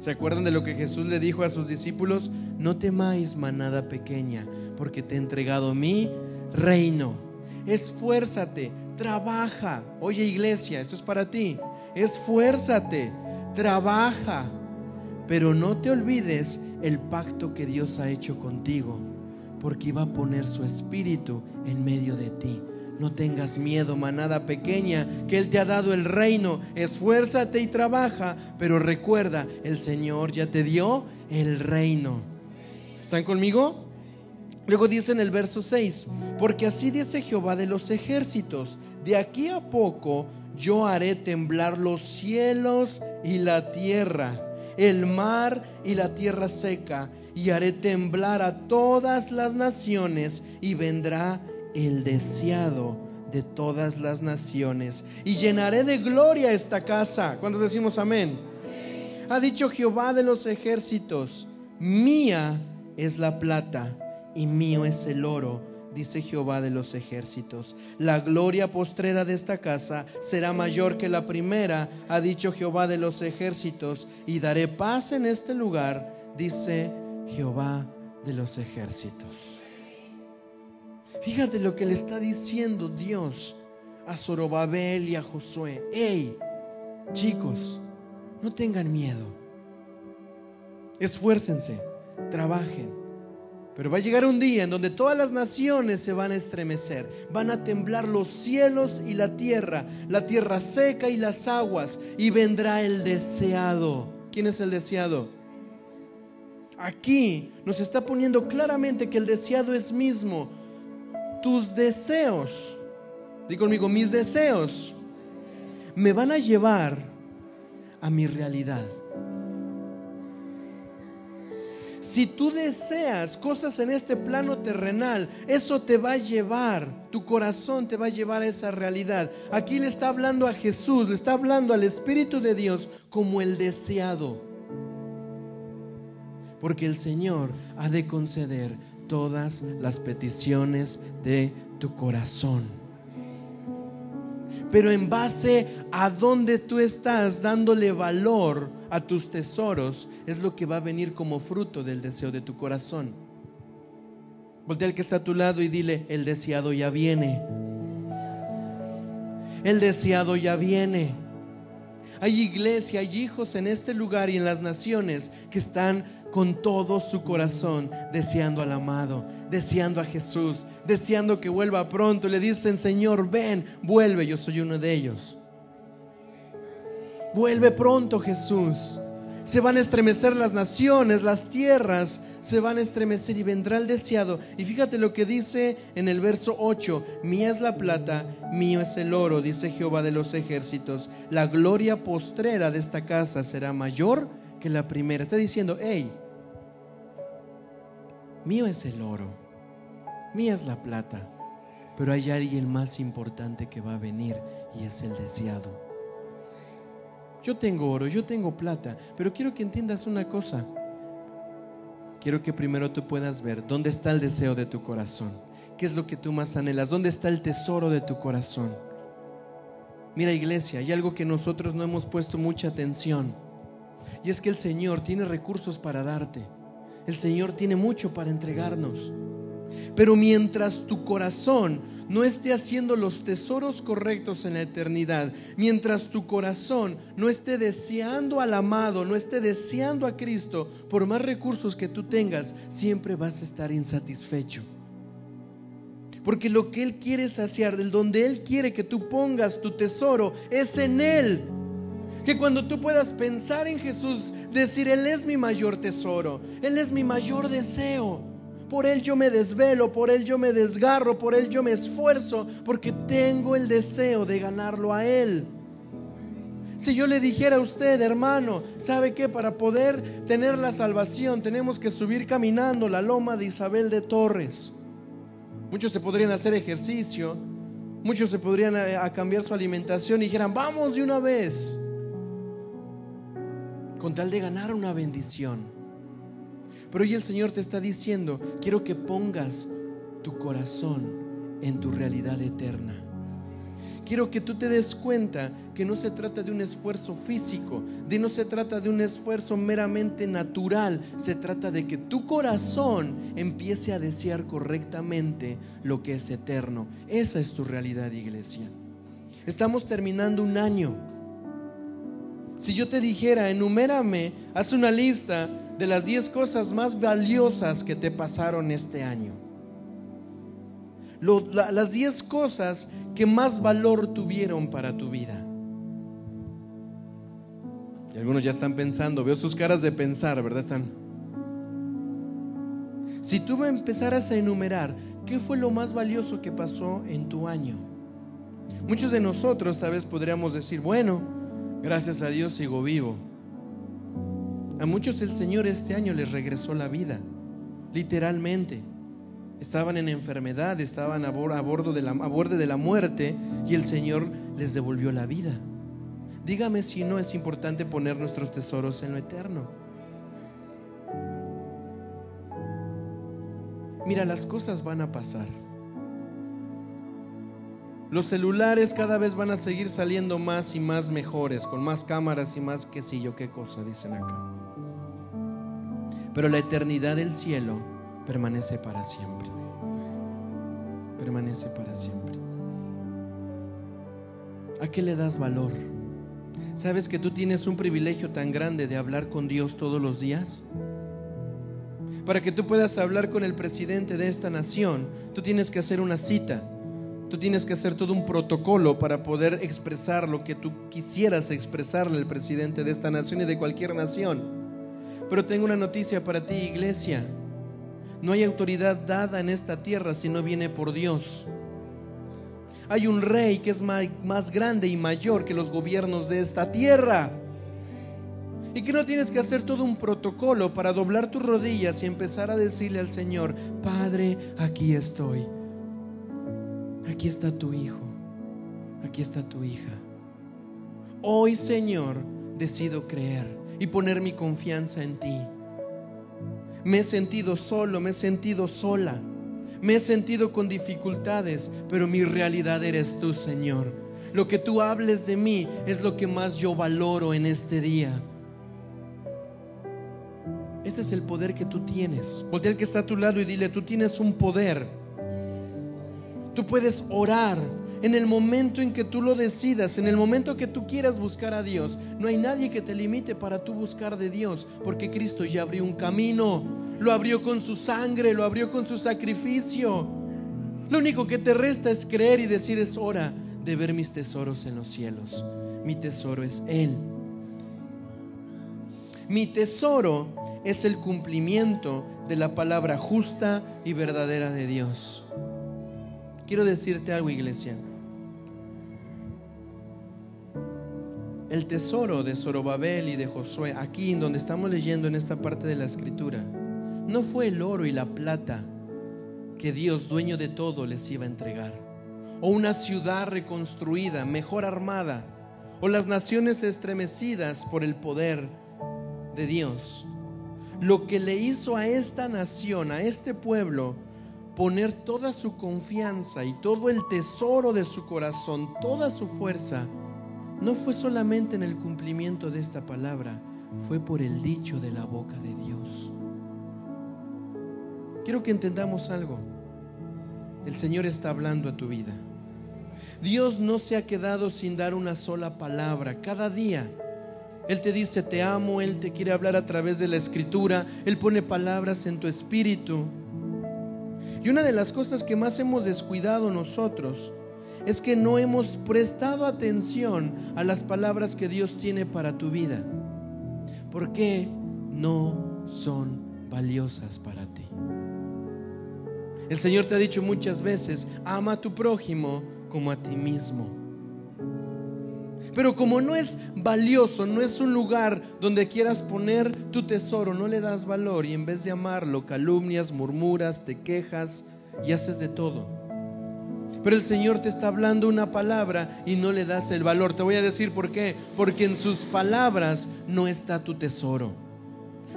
¿Se acuerdan de lo que Jesús le dijo a sus discípulos? No temáis manada pequeña, porque te he entregado mi reino. Esfuérzate, trabaja. Oye iglesia, esto es para ti. Esfuérzate, trabaja, pero no te olvides el pacto que Dios ha hecho contigo, porque iba a poner su espíritu en medio de ti. No tengas miedo, manada pequeña, que Él te ha dado el reino. Esfuérzate y trabaja, pero recuerda, el Señor ya te dio el reino. ¿Están conmigo? Luego dice en el verso 6, porque así dice Jehová de los ejércitos, de aquí a poco yo haré temblar los cielos y la tierra, el mar y la tierra seca, y haré temblar a todas las naciones, y vendrá el deseado de todas las naciones, y llenaré de gloria esta casa. ¿Cuántos decimos amén? Ha dicho Jehová de los ejércitos, mía es la plata y mío es el oro, dice Jehová de los ejércitos. La gloria postrera de esta casa será mayor que la primera, ha dicho Jehová de los ejércitos, y daré paz en este lugar, dice Jehová de los ejércitos. Fíjate lo que le está diciendo Dios a Zorobabel y a Josué. Hey, chicos, no tengan miedo. Esfuércense, trabajen. Pero va a llegar un día en donde todas las naciones se van a estremecer, van a temblar los cielos y la tierra, la tierra seca y las aguas, y vendrá el deseado. ¿Quién es el deseado? Aquí nos está poniendo claramente que el deseado es mismo tus deseos, di conmigo, mis deseos me van a llevar a mi realidad. Si tú deseas cosas en este plano terrenal, eso te va a llevar, tu corazón te va a llevar a esa realidad. Aquí le está hablando a Jesús, le está hablando al Espíritu de Dios como el deseado. Porque el Señor ha de conceder todas las peticiones de tu corazón. Pero en base a donde tú estás dándole valor a tus tesoros, es lo que va a venir como fruto del deseo de tu corazón. Voltea al que está a tu lado y dile, el deseado ya viene. El deseado ya viene. Hay iglesia, hay hijos en este lugar y en las naciones que están con todo su corazón deseando al amado, deseando a Jesús, deseando que vuelva pronto. Le dicen, Señor, ven, vuelve, yo soy uno de ellos. Vuelve pronto Jesús. Se van a estremecer las naciones, las tierras se van a estremecer y vendrá el deseado. Y fíjate lo que dice en el verso 8, mía es la plata, mío es el oro, dice Jehová de los ejércitos. La gloria postrera de esta casa será mayor que la primera. Está diciendo, hey, mío es el oro, mía es la plata, pero hay alguien más importante que va a venir y es el deseado. Yo tengo oro, yo tengo plata, pero quiero que entiendas una cosa. Quiero que primero tú puedas ver dónde está el deseo de tu corazón. ¿Qué es lo que tú más anhelas? ¿Dónde está el tesoro de tu corazón? Mira iglesia, hay algo que nosotros no hemos puesto mucha atención. Y es que el Señor tiene recursos para darte. El Señor tiene mucho para entregarnos. Pero mientras tu corazón no esté haciendo los tesoros correctos en la eternidad, mientras tu corazón no esté deseando al amado, no esté deseando a Cristo, por más recursos que tú tengas, siempre vas a estar insatisfecho. Porque lo que Él quiere saciar, del donde Él quiere que tú pongas tu tesoro, es en Él. Que cuando tú puedas pensar en Jesús, decir, Él es mi mayor tesoro, Él es mi mayor deseo. Por Él yo me desvelo, por Él yo me desgarro, por Él yo me esfuerzo, porque tengo el deseo de ganarlo a Él. Si yo le dijera a usted, hermano, ¿sabe qué? Para poder tener la salvación tenemos que subir caminando la loma de Isabel de Torres. Muchos se podrían hacer ejercicio, muchos se podrían eh, cambiar su alimentación y dijeran, vamos de una vez con tal de ganar una bendición. Pero hoy el Señor te está diciendo, quiero que pongas tu corazón en tu realidad eterna. Quiero que tú te des cuenta que no se trata de un esfuerzo físico, de no se trata de un esfuerzo meramente natural, se trata de que tu corazón empiece a desear correctamente lo que es eterno. Esa es tu realidad, iglesia. Estamos terminando un año si yo te dijera, enumérame, haz una lista de las 10 cosas más valiosas que te pasaron este año. las 10 cosas que más valor tuvieron para tu vida. Y algunos ya están pensando, veo sus caras de pensar, ¿verdad? Están. Si tú me empezaras a enumerar, ¿qué fue lo más valioso que pasó en tu año? Muchos de nosotros tal vez podríamos decir, bueno, Gracias a Dios sigo vivo. A muchos el Señor este año les regresó la vida, literalmente. Estaban en enfermedad, estaban a, bordo de la, a borde de la muerte y el Señor les devolvió la vida. Dígame si no es importante poner nuestros tesoros en lo eterno. Mira, las cosas van a pasar. Los celulares cada vez van a seguir saliendo más y más mejores, con más cámaras y más qué sé yo qué cosa, dicen acá. Pero la eternidad del cielo permanece para siempre. Permanece para siempre. ¿A qué le das valor? ¿Sabes que tú tienes un privilegio tan grande de hablar con Dios todos los días? Para que tú puedas hablar con el presidente de esta nación, tú tienes que hacer una cita Tú tienes que hacer todo un protocolo para poder expresar lo que tú quisieras expresarle al presidente de esta nación y de cualquier nación. Pero tengo una noticia para ti, iglesia. No hay autoridad dada en esta tierra si no viene por Dios. Hay un rey que es más grande y mayor que los gobiernos de esta tierra. Y que no tienes que hacer todo un protocolo para doblar tus rodillas y empezar a decirle al Señor, Padre, aquí estoy. Aquí está tu hijo. Aquí está tu hija. Hoy, Señor, decido creer y poner mi confianza en ti. Me he sentido solo, me he sentido sola, me he sentido con dificultades, pero mi realidad eres tú, Señor. Lo que tú hables de mí es lo que más yo valoro en este día. Ese es el poder que tú tienes. Voltea al que está a tu lado y dile, tú tienes un poder. Tú puedes orar en el momento en que tú lo decidas, en el momento que tú quieras buscar a Dios. No hay nadie que te limite para tú buscar de Dios, porque Cristo ya abrió un camino. Lo abrió con su sangre, lo abrió con su sacrificio. Lo único que te resta es creer y decir es hora de ver mis tesoros en los cielos. Mi tesoro es Él. Mi tesoro es el cumplimiento de la palabra justa y verdadera de Dios. Quiero decirte algo, iglesia. El tesoro de Zorobabel y de Josué, aquí en donde estamos leyendo en esta parte de la escritura, no fue el oro y la plata que Dios, dueño de todo, les iba a entregar, o una ciudad reconstruida, mejor armada, o las naciones estremecidas por el poder de Dios. Lo que le hizo a esta nación, a este pueblo, poner toda su confianza y todo el tesoro de su corazón, toda su fuerza, no fue solamente en el cumplimiento de esta palabra, fue por el dicho de la boca de Dios. Quiero que entendamos algo. El Señor está hablando a tu vida. Dios no se ha quedado sin dar una sola palabra. Cada día él te dice, te amo, Él te quiere hablar a través de la escritura, Él pone palabras en tu espíritu. Y una de las cosas que más hemos descuidado nosotros es que no hemos prestado atención a las palabras que Dios tiene para tu vida. Porque no son valiosas para ti. El Señor te ha dicho muchas veces, ama a tu prójimo como a ti mismo. Pero como no es valioso, no es un lugar donde quieras poner tu tesoro, no le das valor y en vez de amarlo, calumnias, murmuras, te quejas y haces de todo. Pero el Señor te está hablando una palabra y no le das el valor. Te voy a decir por qué. Porque en sus palabras no está tu tesoro.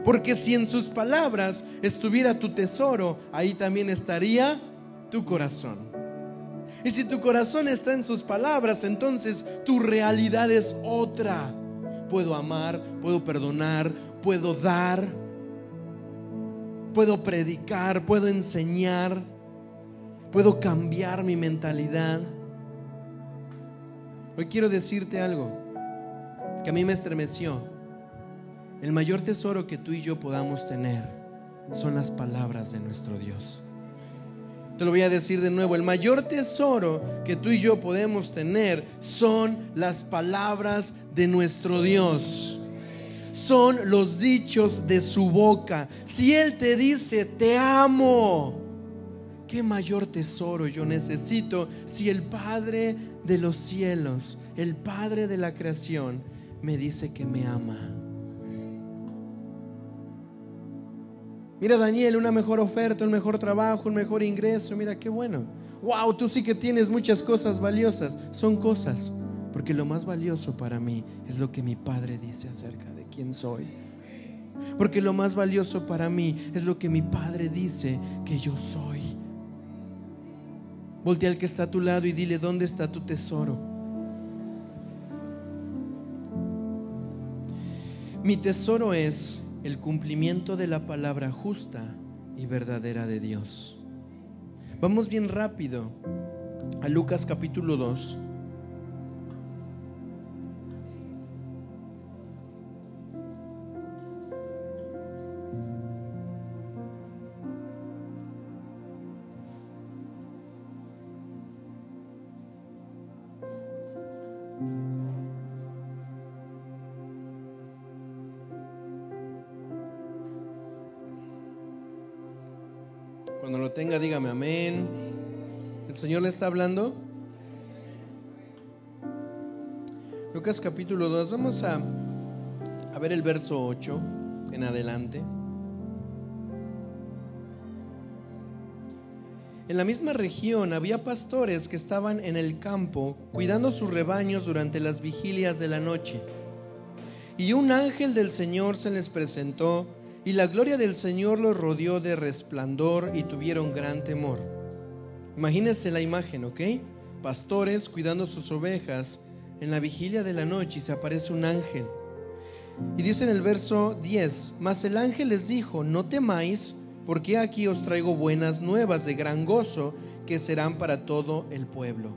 Porque si en sus palabras estuviera tu tesoro, ahí también estaría tu corazón. Y si tu corazón está en sus palabras, entonces tu realidad es otra. Puedo amar, puedo perdonar, puedo dar, puedo predicar, puedo enseñar, puedo cambiar mi mentalidad. Hoy quiero decirte algo que a mí me estremeció. El mayor tesoro que tú y yo podamos tener son las palabras de nuestro Dios. Te lo voy a decir de nuevo, el mayor tesoro que tú y yo podemos tener son las palabras de nuestro Dios. Son los dichos de su boca. Si Él te dice, te amo, ¿qué mayor tesoro yo necesito si el Padre de los cielos, el Padre de la creación, me dice que me ama? Mira, Daniel, una mejor oferta, un mejor trabajo, un mejor ingreso. Mira, qué bueno. Wow, tú sí que tienes muchas cosas valiosas. Son cosas. Porque lo más valioso para mí es lo que mi Padre dice acerca de quién soy. Porque lo más valioso para mí es lo que mi Padre dice que yo soy. Voltea al que está a tu lado y dile, ¿dónde está tu tesoro? Mi tesoro es el cumplimiento de la palabra justa y verdadera de Dios. Vamos bien rápido a Lucas capítulo 2. Amén. ¿El Señor le está hablando? Lucas capítulo 2. Vamos a, A ver el verso 8 en adelante. En la misma región había pastores que estaban en el campo cuidando sus rebaños durante las vigilias de la noche. Y un ángel del Señor se les presentó y la gloria del Señor los rodeó de resplandor y tuvieron gran temor. Imagínense la imagen, ¿ok? Pastores cuidando sus ovejas en la vigilia de la noche y se aparece un ángel. Y dice en el verso 10, mas el ángel les dijo, no temáis, porque aquí os traigo buenas nuevas de gran gozo que serán para todo el pueblo.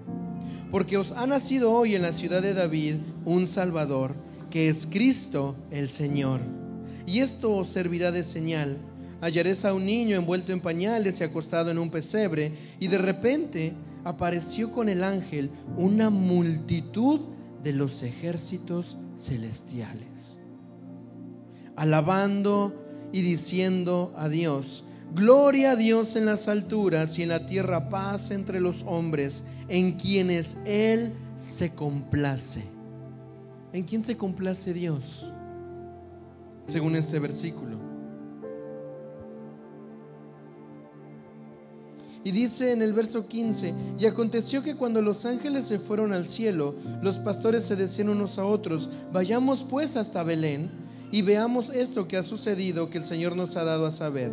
Porque os ha nacido hoy en la ciudad de David un Salvador, que es Cristo el Señor. Y esto os servirá de señal. Hallaréis a un niño envuelto en pañales y acostado en un pesebre, y de repente apareció con el ángel una multitud de los ejércitos celestiales, alabando y diciendo a Dios, Gloria a Dios en las alturas y en la tierra paz entre los hombres, en quienes Él se complace. ¿En quién se complace Dios? Según este versículo. Y dice en el verso 15, y aconteció que cuando los ángeles se fueron al cielo, los pastores se decían unos a otros, vayamos pues hasta Belén y veamos esto que ha sucedido, que el Señor nos ha dado a saber.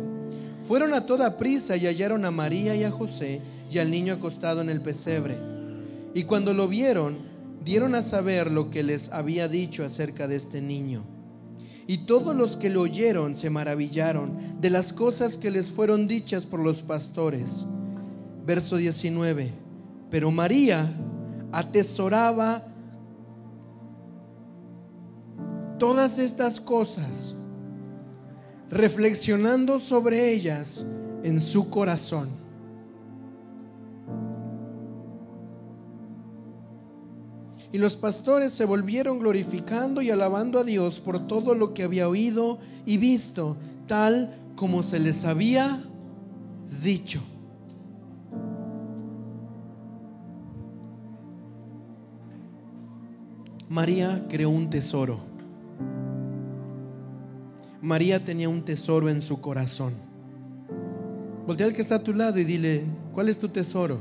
Fueron a toda prisa y hallaron a María y a José y al niño acostado en el pesebre. Y cuando lo vieron, dieron a saber lo que les había dicho acerca de este niño. Y todos los que lo oyeron se maravillaron de las cosas que les fueron dichas por los pastores. Verso 19. Pero María atesoraba todas estas cosas, reflexionando sobre ellas en su corazón. Y los pastores se volvieron glorificando y alabando a Dios por todo lo que había oído y visto, tal como se les había dicho. María creó un tesoro. María tenía un tesoro en su corazón. Voltea al que está a tu lado y dile, ¿cuál es tu tesoro?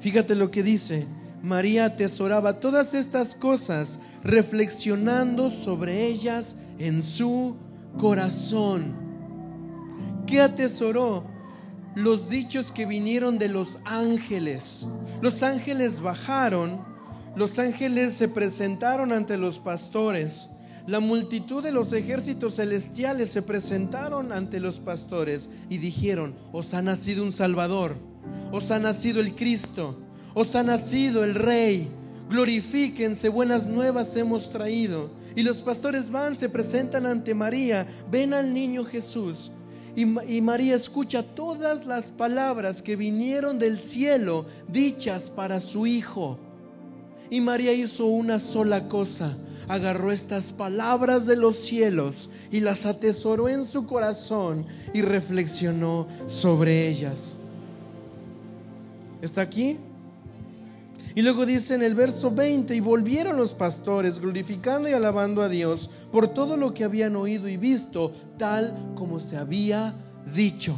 Fíjate lo que dice. María atesoraba todas estas cosas, reflexionando sobre ellas en su corazón. ¿Qué atesoró? Los dichos que vinieron de los ángeles. Los ángeles bajaron, los ángeles se presentaron ante los pastores la multitud de los ejércitos celestiales se presentaron ante los pastores y dijeron, os ha nacido un Salvador, os ha nacido el Cristo, os ha nacido el Rey, glorifíquense, buenas nuevas hemos traído. Y los pastores van, se presentan ante María, ven al niño Jesús. Y, y, María escucha todas las palabras que vinieron del cielo dichas para su hijo. Y María hizo una sola cosa, agarró estas palabras de los cielos y las atesoró en su corazón y reflexionó sobre ellas. ¿Está aquí? Y luego dice en el verso 20, y volvieron los pastores glorificando y alabando a Dios por todo lo que habían oído y visto, tal como se había dicho.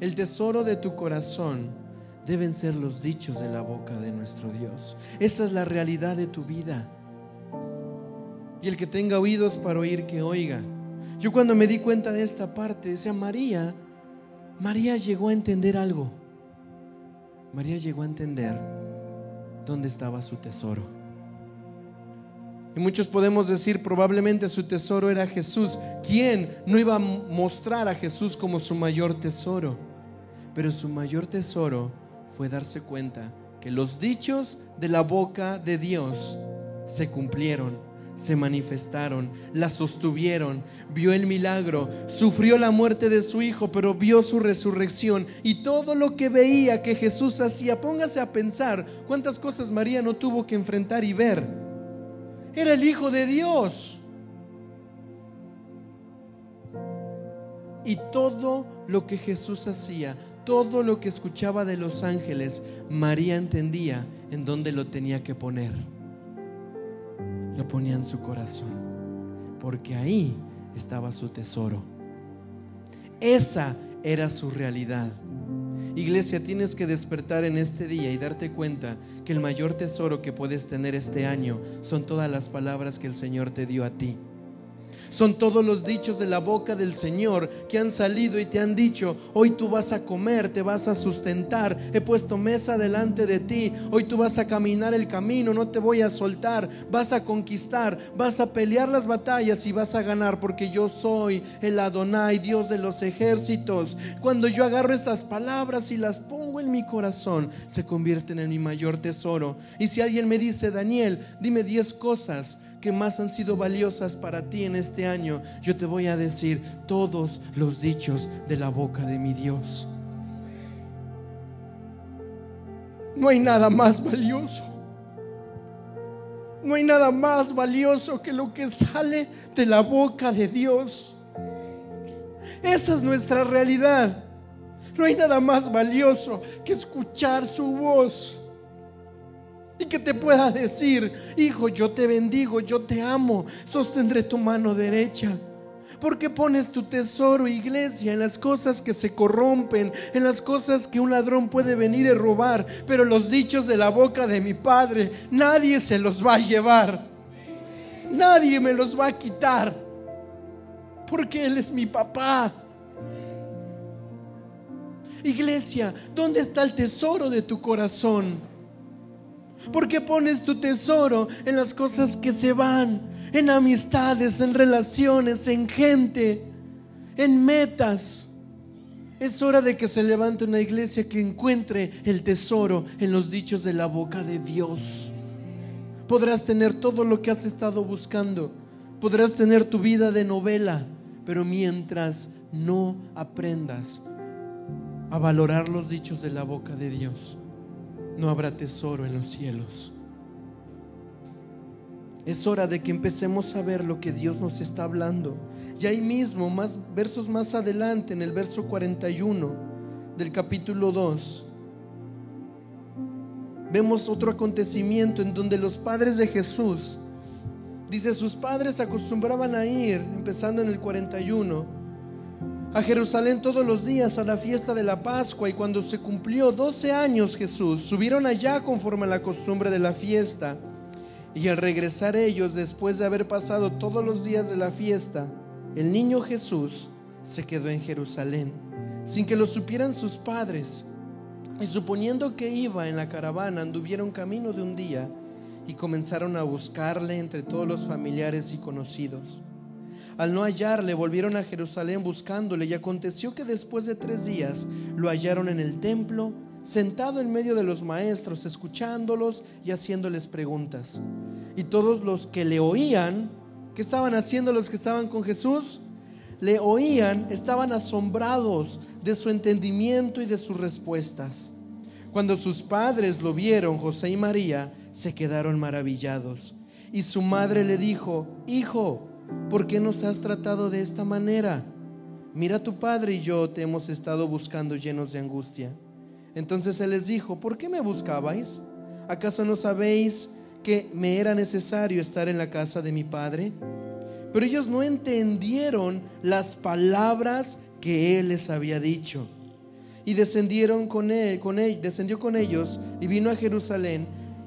El tesoro de tu corazón deben ser los dichos de la boca de nuestro Dios. Esa es la realidad de tu vida. Y el que tenga oídos para oír, que oiga. Yo cuando me di cuenta de esta parte, decía María, María llegó a entender algo. María llegó a entender dónde estaba su tesoro. Y muchos podemos decir, probablemente su tesoro era Jesús. ¿Quién no iba a mostrar a Jesús como su mayor tesoro? Pero su mayor tesoro fue darse cuenta que los dichos de la boca de Dios se cumplieron se manifestaron, la sostuvieron, vio el milagro, sufrió la muerte de su hijo, pero vio su resurrección y todo lo que veía que Jesús hacía, póngase a pensar cuántas cosas María no tuvo que enfrentar y ver. Era el Hijo de Dios. Y todo lo que Jesús hacía, todo lo que escuchaba de los ángeles, María entendía en dónde lo tenía que poner lo ponía en su corazón, porque ahí estaba su tesoro. Esa era su realidad. Iglesia, tienes que despertar en este día y darte cuenta que el mayor tesoro que puedes tener este año son todas las palabras que el Señor te dio a ti. Son todos los dichos de la boca del Señor que han salido y te han dicho, hoy tú vas a comer, te vas a sustentar, he puesto mesa delante de ti, hoy tú vas a caminar el camino, no te voy a soltar, vas a conquistar, vas a pelear las batallas y vas a ganar porque yo soy el Adonai, Dios de los ejércitos. Cuando yo agarro esas palabras y las pongo en mi corazón, se convierten en mi mayor tesoro. Y si alguien me dice, Daniel, dime 10 cosas que más han sido valiosas para ti en este año, yo te voy a decir todos los dichos de la boca de mi Dios. No hay nada más valioso. No hay nada más valioso que lo que sale de la boca de Dios. Esa es nuestra realidad. No hay nada más valioso que escuchar su voz y que te pueda decir, hijo, yo te bendigo, yo te amo, sostendré tu mano derecha. Porque pones tu tesoro, iglesia, en las cosas que se corrompen, en las cosas que un ladrón puede venir y robar? Pero los dichos de la boca de mi Padre, nadie se los va a llevar. Nadie me los va a quitar. Porque Él es mi papá. Iglesia, ¿dónde está el tesoro de tu corazón? ¿Por qué pones tu tesoro en las cosas que se van? En amistades, en relaciones, en gente, en metas. Es hora de que se levante una iglesia que encuentre el tesoro en los dichos de la boca de Dios. Podrás tener todo lo que has estado buscando. Podrás tener tu vida de novela. Pero mientras no aprendas a valorar los dichos de la boca de Dios, no habrá tesoro en los cielos. Es hora de que empecemos a ver lo que Dios nos está hablando. Y ahí mismo, más versos más adelante, en el verso 41 del capítulo 2, vemos otro acontecimiento en donde los padres de Jesús, dice, sus padres acostumbraban a ir, empezando en el 41, a Jerusalén todos los días a la fiesta de la Pascua y cuando se cumplió 12 años Jesús, subieron allá conforme a la costumbre de la fiesta. Y al regresar ellos, después de haber pasado todos los días de la fiesta, el niño Jesús se quedó en Jerusalén, sin que lo supieran sus padres. Y suponiendo que iba en la caravana, anduvieron camino de un día y comenzaron a buscarle entre todos los familiares y conocidos. Al no hallarle, volvieron a Jerusalén buscándole y aconteció que después de tres días lo hallaron en el templo, sentado en medio de los maestros, escuchándolos y haciéndoles preguntas. Y todos los que le oían, ¿qué estaban haciendo los que estaban con Jesús? Le oían, estaban asombrados de su entendimiento y de sus respuestas. Cuando sus padres lo vieron, José y María, se quedaron maravillados. Y su madre le dijo, Hijo, ¿por qué nos has tratado de esta manera? Mira, tu padre y yo te hemos estado buscando llenos de angustia. Entonces él les dijo, ¿por qué me buscabais? ¿Acaso no sabéis que me era necesario estar en la casa de mi padre? Pero ellos no entendieron las palabras que él les había dicho. Y descendieron con él, con él, descendió con ellos y vino a Jerusalén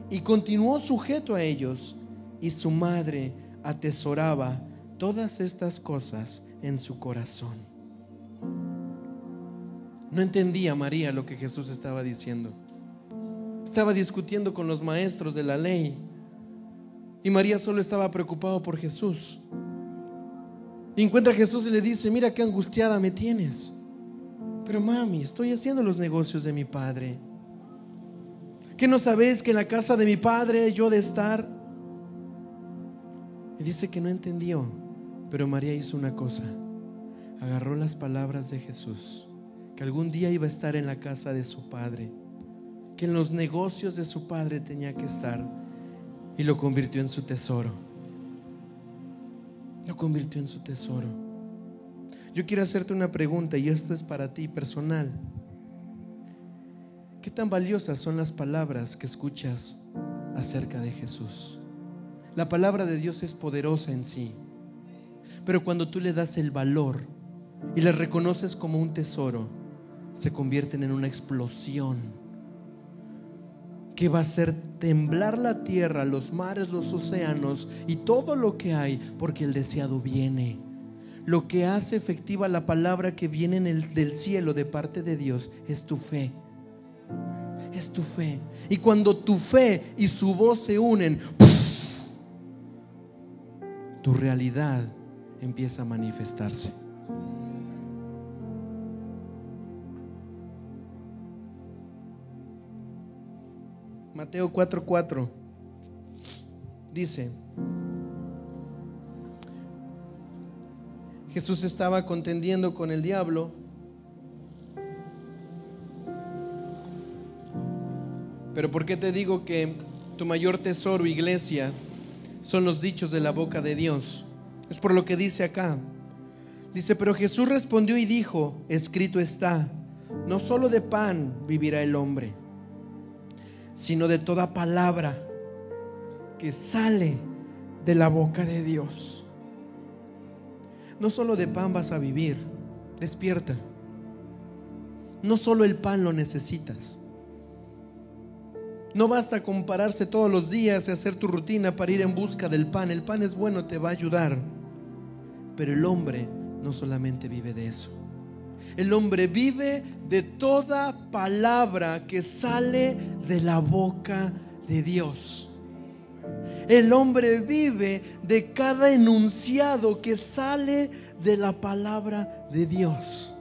y continuó sujeto a ellos. Y su madre atesoraba todas estas cosas en su corazón. No entendía María lo que Jesús estaba diciendo. Estaba discutiendo con los maestros de la ley. Y María solo estaba preocupado por Jesús. Y encuentra a Jesús y le dice, mira qué angustiada me tienes. Pero mami, estoy haciendo los negocios de mi padre. ¿Que no sabéis que en la casa de mi padre yo de estar? Y dice que no entendió. Pero María hizo una cosa, agarró las palabras de Jesús, que algún día iba a estar en la casa de su padre, que en los negocios de su padre tenía que estar, y lo convirtió en su tesoro. Lo convirtió en su tesoro. Yo quiero hacerte una pregunta y esto es para ti personal. ¿Qué tan valiosas son las palabras que escuchas acerca de Jesús? La palabra de Dios es poderosa en sí. Pero cuando tú le das el valor y la reconoces como un tesoro, se convierten en una explosión que va a hacer temblar la tierra, los mares, los océanos y todo lo que hay, porque el deseado viene. Lo que hace efectiva la palabra que viene del cielo de parte de Dios es tu fe. Es tu fe. Y cuando tu fe y su voz se unen, tu realidad empieza a manifestarse. Mateo 4:4 dice, Jesús estaba contendiendo con el diablo. Pero ¿por qué te digo que tu mayor tesoro, iglesia, son los dichos de la boca de Dios? Es por lo que dice acá. Dice, pero Jesús respondió y dijo, escrito está, no solo de pan vivirá el hombre sino de toda palabra que sale de la boca de Dios. No solo de pan vas a vivir, despierta. No solo el pan lo necesitas. No basta compararse todos los días y hacer tu rutina para ir en busca del pan. El pan es bueno, te va a ayudar. Pero el hombre no solamente vive de eso. El hombre vive de toda palabra que sale de la boca de Dios. El hombre vive de cada enunciado que sale de la palabra de Dios.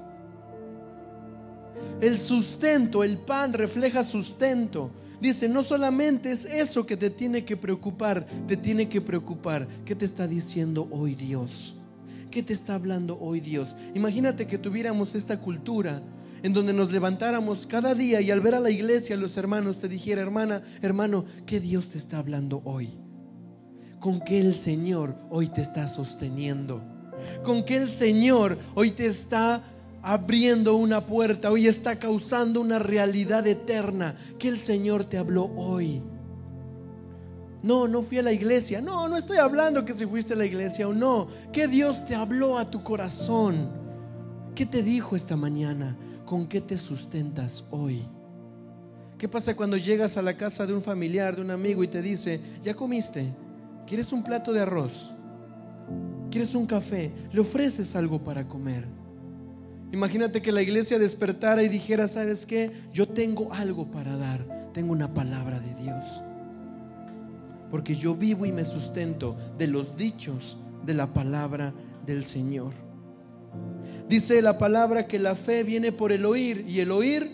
El sustento, el pan refleja sustento. Dice, no solamente es eso que te tiene que preocupar, te tiene que preocupar. ¿Qué te está diciendo hoy Dios? ¿Qué te está hablando hoy Dios? Imagínate que tuviéramos esta cultura en donde nos levantáramos cada día y al ver a la iglesia, los hermanos, te dijera, hermana, hermano, ¿qué Dios te está hablando hoy? ¿Con qué el Señor hoy te está sosteniendo? ¿Con qué el Señor hoy te está abriendo una puerta, hoy está causando una realidad eterna? que el Señor te habló hoy? No, no fui a la iglesia. No, no estoy hablando que si fuiste a la iglesia o no. Que Dios te habló a tu corazón. ¿Qué te dijo esta mañana? ¿Con qué te sustentas hoy? ¿Qué pasa cuando llegas a la casa de un familiar, de un amigo y te dice, ya comiste? ¿Quieres un plato de arroz? ¿Quieres un café? Le ofreces algo para comer. Imagínate que la iglesia despertara y dijera, ¿sabes qué? Yo tengo algo para dar. Tengo una palabra de Dios porque yo vivo y me sustento de los dichos de la palabra del Señor. Dice la palabra que la fe viene por el oír y el oír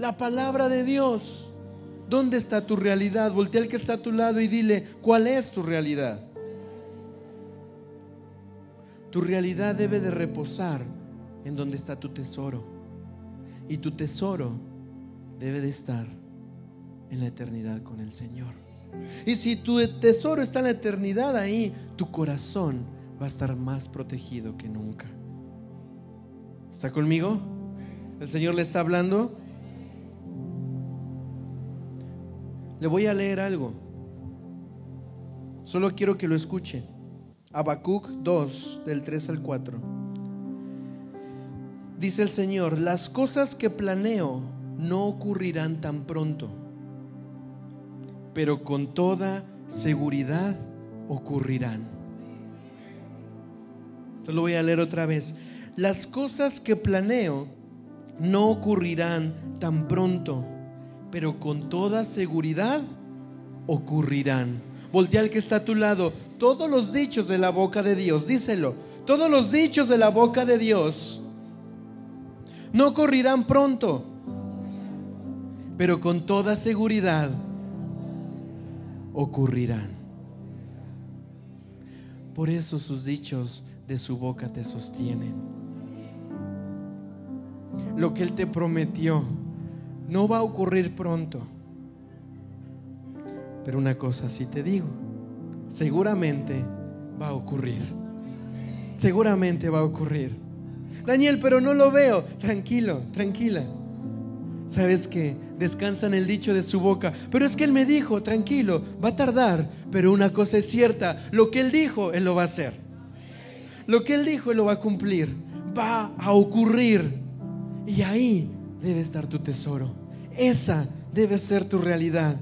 la palabra de Dios. ¿Dónde está tu realidad? Voltea al que está a tu lado y dile, ¿cuál es tu realidad? Tu realidad debe de reposar en donde está tu tesoro. Y tu tesoro debe de estar en la eternidad con el Señor. Y si tu tesoro está en la eternidad ahí, tu corazón va a estar más protegido que nunca. ¿Está conmigo? ¿El Señor le está hablando? Le voy a leer algo. Solo quiero que lo escuche. Habacuc 2, del 3 al 4. Dice el Señor, las cosas que planeo no ocurrirán tan pronto pero con toda seguridad ocurrirán. Entonces lo voy a leer otra vez. Las cosas que planeo no ocurrirán tan pronto, pero con toda seguridad ocurrirán. Voltea al que está a tu lado. Todos los dichos de la boca de Dios, díselo. Todos los dichos de la boca de Dios no ocurrirán pronto, pero con toda seguridad ocurrirán. Por eso sus dichos de su boca te sostienen. Lo que Él te prometió no va a ocurrir pronto. Pero una cosa sí te digo, seguramente va a ocurrir. Seguramente va a ocurrir. Daniel, pero no lo veo. Tranquilo, tranquila. ¿Sabes qué? Descansa en el dicho de su boca. Pero es que Él me dijo, tranquilo, va a tardar, pero una cosa es cierta, lo que Él dijo, Él lo va a hacer. Lo que Él dijo, Él lo va a cumplir. Va a ocurrir. Y ahí debe estar tu tesoro. Esa debe ser tu realidad.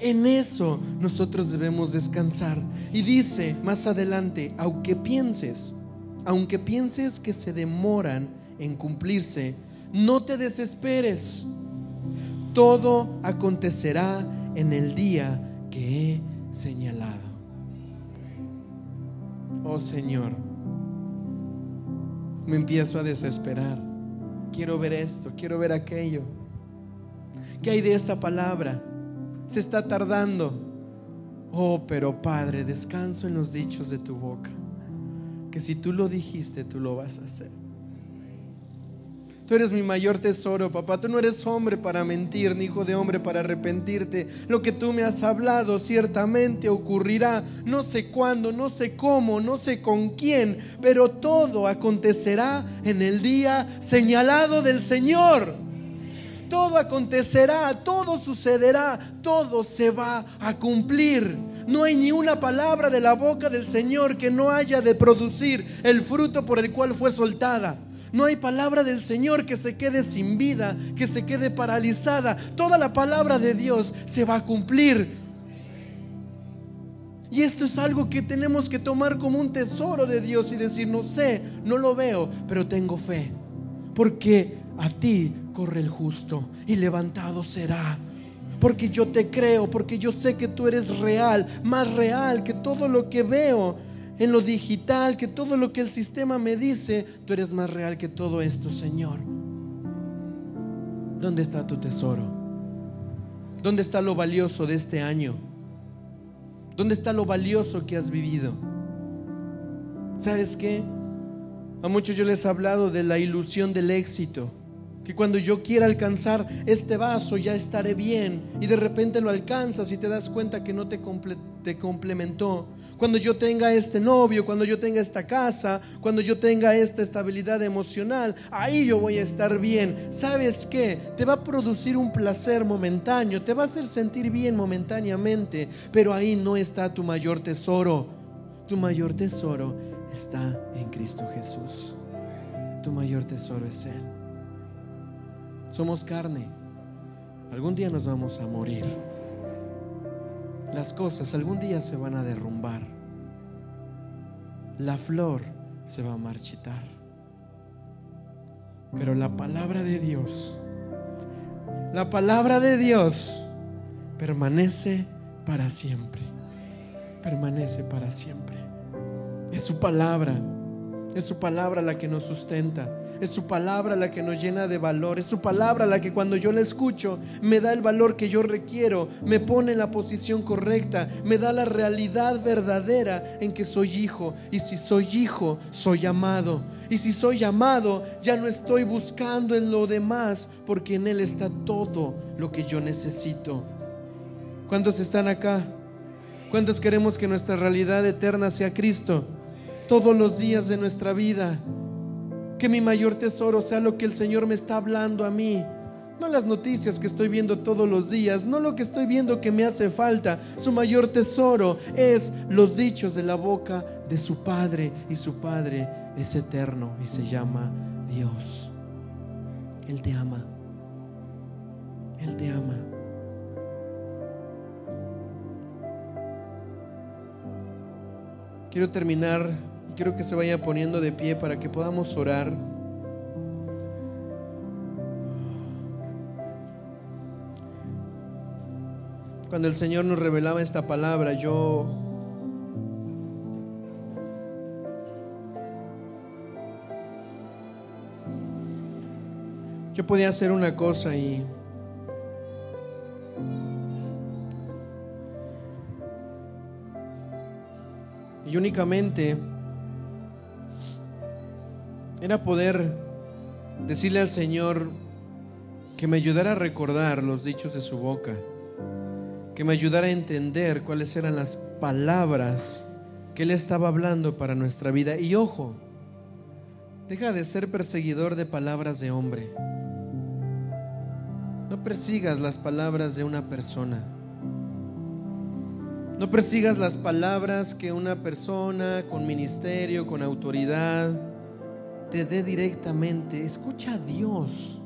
En eso nosotros debemos descansar. Y dice más adelante, aunque pienses, aunque pienses que se demoran en cumplirse, no te desesperes todo acontecerá en el día que he señalado. Oh Señor, me empiezo a desesperar. Quiero ver esto, quiero ver aquello. ¿Qué hay de esa palabra? Se está tardando. Oh, pero Padre, descanso en los dichos de tu boca. Que si tú lo dijiste, tú lo vas a hacer. Tú eres mi mayor tesoro, papá. Tú no eres hombre para mentir, ni hijo de hombre para arrepentirte. Lo que tú me has hablado ciertamente ocurrirá. No sé cuándo, no sé cómo, no sé con quién, pero todo acontecerá en el día señalado del Señor. Todo acontecerá, todo sucederá, todo se va a cumplir. No hay ni una palabra de la boca del Señor que no haya de producir el fruto por el cual fue soltada. No hay palabra del Señor que se quede sin vida, que se quede paralizada. Toda la palabra de Dios se va a cumplir. Y esto es algo que tenemos que tomar como un tesoro de Dios y decir, no sé, no lo veo, pero tengo fe. Porque a ti corre el justo y levantado será. Porque yo te creo, porque yo sé que tú eres real, más real que todo lo que veo en lo digital, que todo lo que el sistema me dice, tú eres más real que todo esto, Señor. ¿Dónde está tu tesoro? ¿Dónde está lo valioso de este año? ¿Dónde está lo valioso que has vivido? ¿Sabes qué? A muchos yo les he hablado de la ilusión del éxito que cuando yo quiera alcanzar este vaso ya estaré bien y de repente lo alcanzas y te das cuenta que no te, te complementó. Cuando yo tenga este novio, cuando yo tenga esta casa, cuando yo tenga esta estabilidad emocional, ahí yo voy a estar bien. ¿Sabes qué? Te va a producir un placer momentáneo, te va a hacer sentir bien momentáneamente, pero ahí no está tu mayor tesoro. Tu mayor tesoro está en Cristo Jesús. Tu mayor tesoro es Él. Somos carne. Algún día nos vamos a morir. Las cosas algún día se van a derrumbar. La flor se va a marchitar. Pero la palabra de Dios, la palabra de Dios permanece para siempre. Permanece para siempre. Es su palabra. Es su palabra la que nos sustenta. Es su palabra la que nos llena de valor. Es su palabra la que cuando yo la escucho me da el valor que yo requiero, me pone en la posición correcta, me da la realidad verdadera en que soy hijo. Y si soy hijo, soy amado. Y si soy amado, ya no estoy buscando en lo demás, porque en Él está todo lo que yo necesito. ¿Cuántos están acá? ¿Cuántos queremos que nuestra realidad eterna sea Cristo? Todos los días de nuestra vida. Que mi mayor tesoro sea lo que el Señor me está hablando a mí. No las noticias que estoy viendo todos los días, no lo que estoy viendo que me hace falta. Su mayor tesoro es los dichos de la boca de su Padre y su Padre es eterno y se llama Dios. Él te ama. Él te ama. Quiero terminar quiero que se vaya poniendo de pie para que podamos orar. Cuando el Señor nos revelaba esta palabra, yo yo podía hacer una cosa y y únicamente era poder decirle al Señor que me ayudara a recordar los dichos de su boca, que me ayudara a entender cuáles eran las palabras que Él estaba hablando para nuestra vida. Y ojo, deja de ser perseguidor de palabras de hombre. No persigas las palabras de una persona. No persigas las palabras que una persona con ministerio, con autoridad, te dé directamente. Escucha a Dios.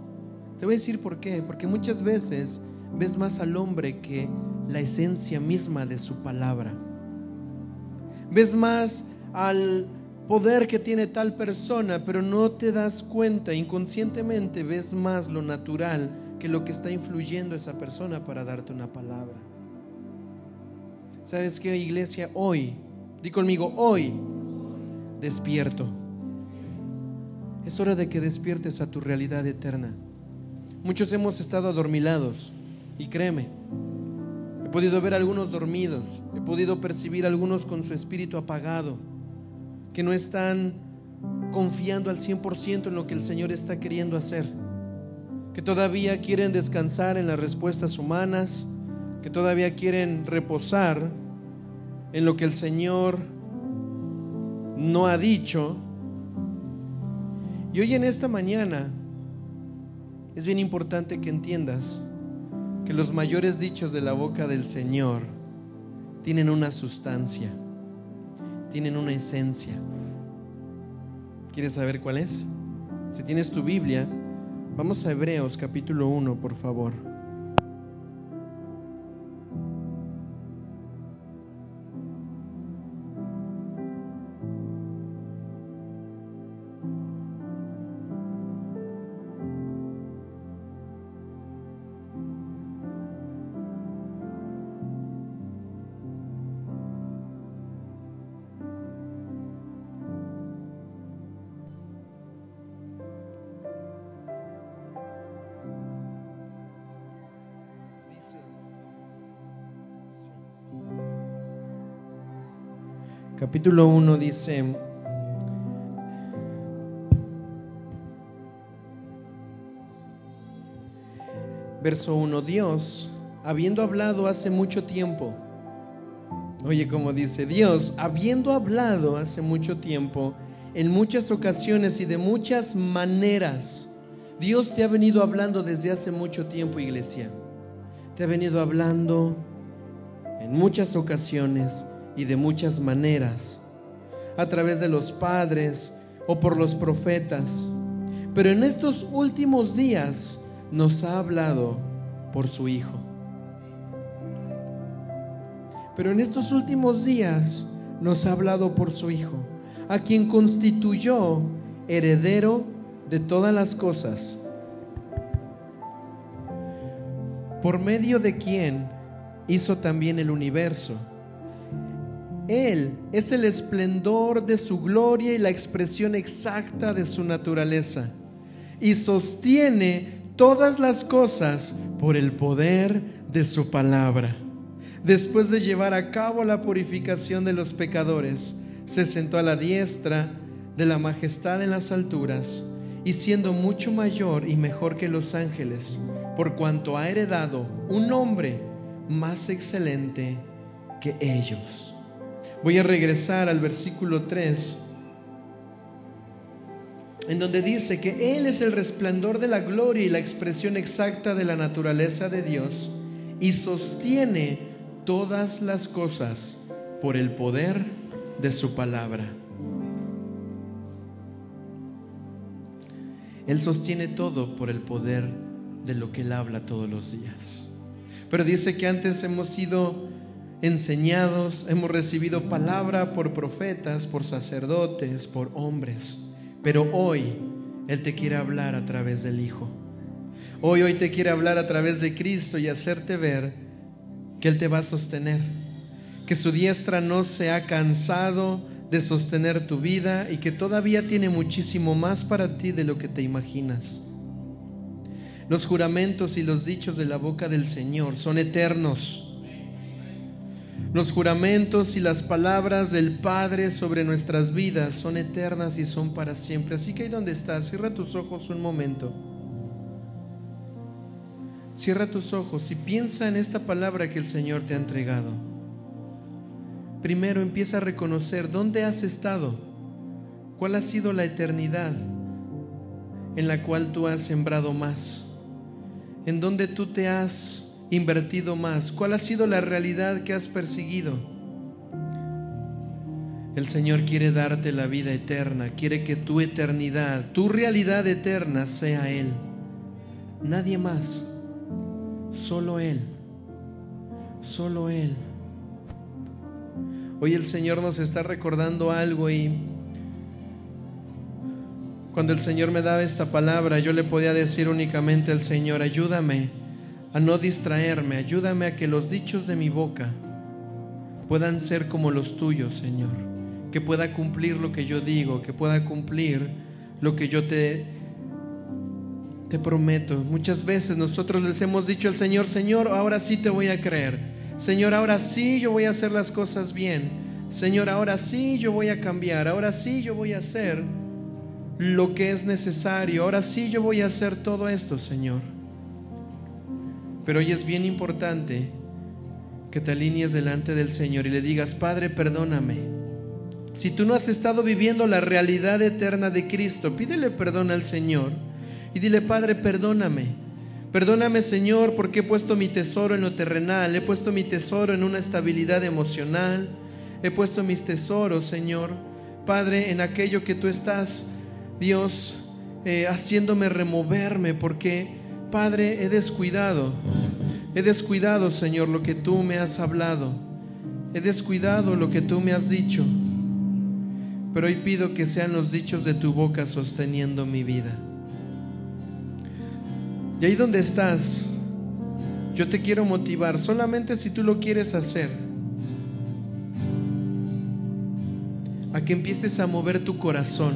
Te voy a decir por qué. Porque muchas veces ves más al hombre que la esencia misma de su palabra. Ves más al poder que tiene tal persona, pero no te das cuenta, inconscientemente ves más lo natural que lo que está influyendo esa persona para darte una palabra. ¿Sabes qué, iglesia? Hoy, di conmigo, hoy despierto. Es hora de que despiertes a tu realidad eterna. Muchos hemos estado adormilados y créeme, he podido ver algunos dormidos, he podido percibir algunos con su espíritu apagado que no están confiando al 100% en lo que el Señor está queriendo hacer, que todavía quieren descansar en las respuestas humanas, que todavía quieren reposar en lo que el Señor no ha dicho. Y hoy en esta mañana es bien importante que entiendas que los mayores dichos de la boca del Señor tienen una sustancia tienen una esencia. ¿Quieres saber cuál es? Si tienes tu Biblia, vamos a Hebreos capítulo 1, por favor. Capítulo 1 dice, verso 1, Dios, habiendo hablado hace mucho tiempo, oye como dice, Dios, habiendo hablado hace mucho tiempo, en muchas ocasiones y de muchas maneras, Dios te ha venido hablando desde hace mucho tiempo, iglesia. Te ha venido hablando en muchas ocasiones y de muchas maneras, a través de los padres o por los profetas. Pero en estos últimos días nos ha hablado por su Hijo. Pero en estos últimos días nos ha hablado por su Hijo, a quien constituyó heredero de todas las cosas, por medio de quien hizo también el universo él es el esplendor de su gloria y la expresión exacta de su naturaleza. Y sostiene todas las cosas por el poder de su palabra. Después de llevar a cabo la purificación de los pecadores, se sentó a la diestra de la majestad en las alturas, y siendo mucho mayor y mejor que los ángeles, por cuanto ha heredado un nombre más excelente que ellos. Voy a regresar al versículo 3, en donde dice que Él es el resplandor de la gloria y la expresión exacta de la naturaleza de Dios y sostiene todas las cosas por el poder de su palabra. Él sostiene todo por el poder de lo que Él habla todos los días. Pero dice que antes hemos sido enseñados, hemos recibido palabra por profetas, por sacerdotes, por hombres. Pero hoy Él te quiere hablar a través del Hijo. Hoy, hoy te quiere hablar a través de Cristo y hacerte ver que Él te va a sostener. Que su diestra no se ha cansado de sostener tu vida y que todavía tiene muchísimo más para ti de lo que te imaginas. Los juramentos y los dichos de la boca del Señor son eternos los juramentos y las palabras del Padre sobre nuestras vidas son eternas y son para siempre. Así que ahí donde estás, cierra tus ojos un momento. Cierra tus ojos y piensa en esta palabra que el Señor te ha entregado. Primero empieza a reconocer dónde has estado, cuál ha sido la eternidad en la cual tú has sembrado más. ¿En dónde tú te has invertido más? ¿Cuál ha sido la realidad que has perseguido? El Señor quiere darte la vida eterna, quiere que tu eternidad, tu realidad eterna sea Él. Nadie más, solo Él, solo Él. Hoy el Señor nos está recordando algo y cuando el Señor me daba esta palabra, yo le podía decir únicamente al Señor, ayúdame a no distraerme, ayúdame a que los dichos de mi boca puedan ser como los tuyos, Señor, que pueda cumplir lo que yo digo, que pueda cumplir lo que yo te te prometo. Muchas veces nosotros les hemos dicho al Señor, Señor, ahora sí te voy a creer. Señor, ahora sí yo voy a hacer las cosas bien. Señor, ahora sí yo voy a cambiar. Ahora sí yo voy a hacer lo que es necesario. Ahora sí yo voy a hacer todo esto, Señor. Pero hoy es bien importante que te alinees delante del Señor y le digas, Padre, perdóname. Si tú no has estado viviendo la realidad eterna de Cristo, pídele perdón al Señor y dile, Padre, perdóname. Perdóname Señor porque he puesto mi tesoro en lo terrenal, he puesto mi tesoro en una estabilidad emocional, he puesto mis tesoros Señor, Padre, en aquello que tú estás, Dios, eh, haciéndome removerme porque, Padre, he descuidado, he descuidado Señor lo que tú me has hablado, he descuidado lo que tú me has dicho, pero hoy pido que sean los dichos de tu boca sosteniendo mi vida. Y ahí donde estás, yo te quiero motivar, solamente si tú lo quieres hacer, a que empieces a mover tu corazón.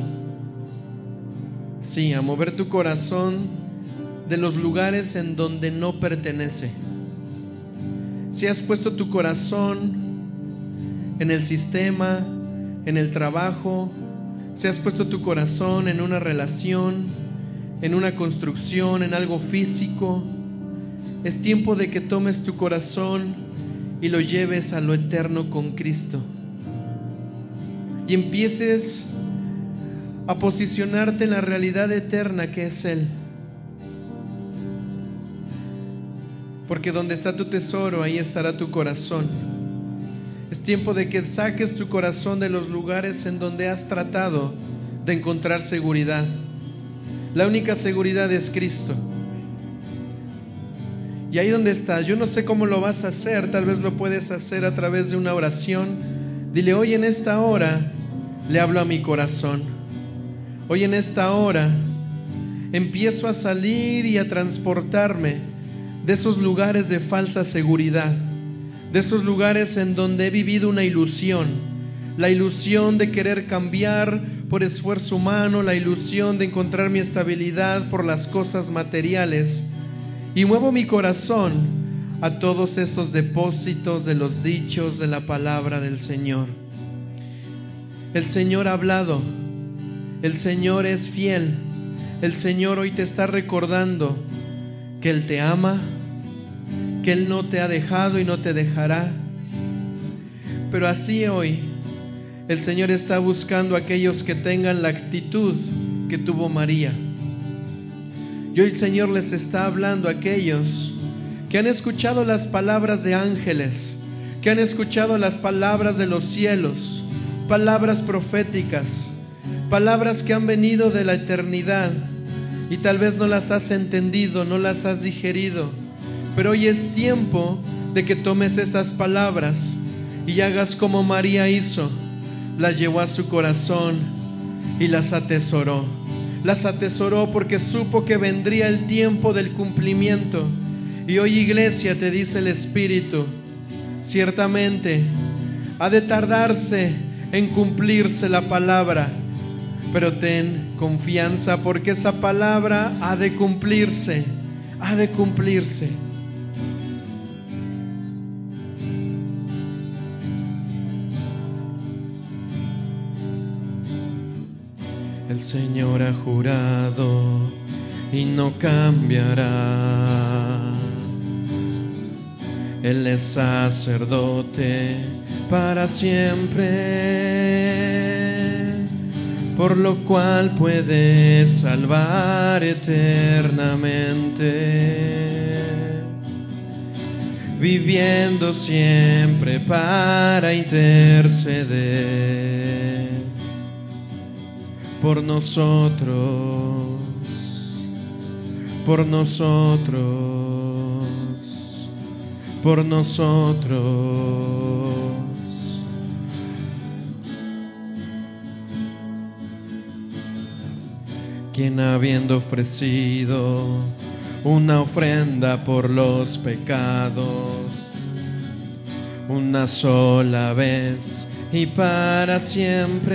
Sí, a mover tu corazón de los lugares en donde no pertenece. Si has puesto tu corazón en el sistema, en el trabajo, si has puesto tu corazón en una relación, en una construcción, en algo físico. Es tiempo de que tomes tu corazón y lo lleves a lo eterno con Cristo. Y empieces a posicionarte en la realidad eterna que es Él. Porque donde está tu tesoro, ahí estará tu corazón. Es tiempo de que saques tu corazón de los lugares en donde has tratado de encontrar seguridad la única seguridad es Cristo. Y ahí donde estás, yo no sé cómo lo vas a hacer, tal vez lo puedes hacer a través de una oración. Dile, hoy en esta hora le hablo a mi corazón. Hoy en esta hora empiezo a salir y a transportarme de esos lugares de falsa seguridad, de esos lugares en donde he vivido una ilusión, la ilusión de querer cambiar por esfuerzo humano, la ilusión de encontrar mi estabilidad por las cosas materiales y muevo mi corazón a todos esos depósitos de los dichos de la palabra del Señor. El Señor ha hablado, el Señor es fiel, el Señor hoy te está recordando que Él te ama, que Él no te ha dejado y no te dejará. Pero así hoy el Señor está buscando a aquellos que tengan la actitud que tuvo María. Y hoy el Señor les está hablando a aquellos que han escuchado las palabras de ángeles, que han escuchado las palabras de los cielos, palabras proféticas, palabras que han venido de la eternidad y tal vez no las has entendido, no las has digerido. Pero hoy es tiempo de que tomes esas palabras y hagas como María hizo las llevó a su corazón y las atesoró. Las atesoró porque supo que vendría el tiempo del cumplimiento. Y hoy iglesia te dice el Espíritu, ciertamente ha de tardarse en cumplirse la palabra, pero ten confianza porque esa palabra ha de cumplirse, ha de cumplirse. El Señor ha jurado y no cambiará. Él es sacerdote para siempre, por lo cual puede salvar eternamente. viviendo siempre para interceder por nosotros, por nosotros, por nosotros. Quien habiendo ofrecido una ofrenda por los pecados, una sola vez y para siempre,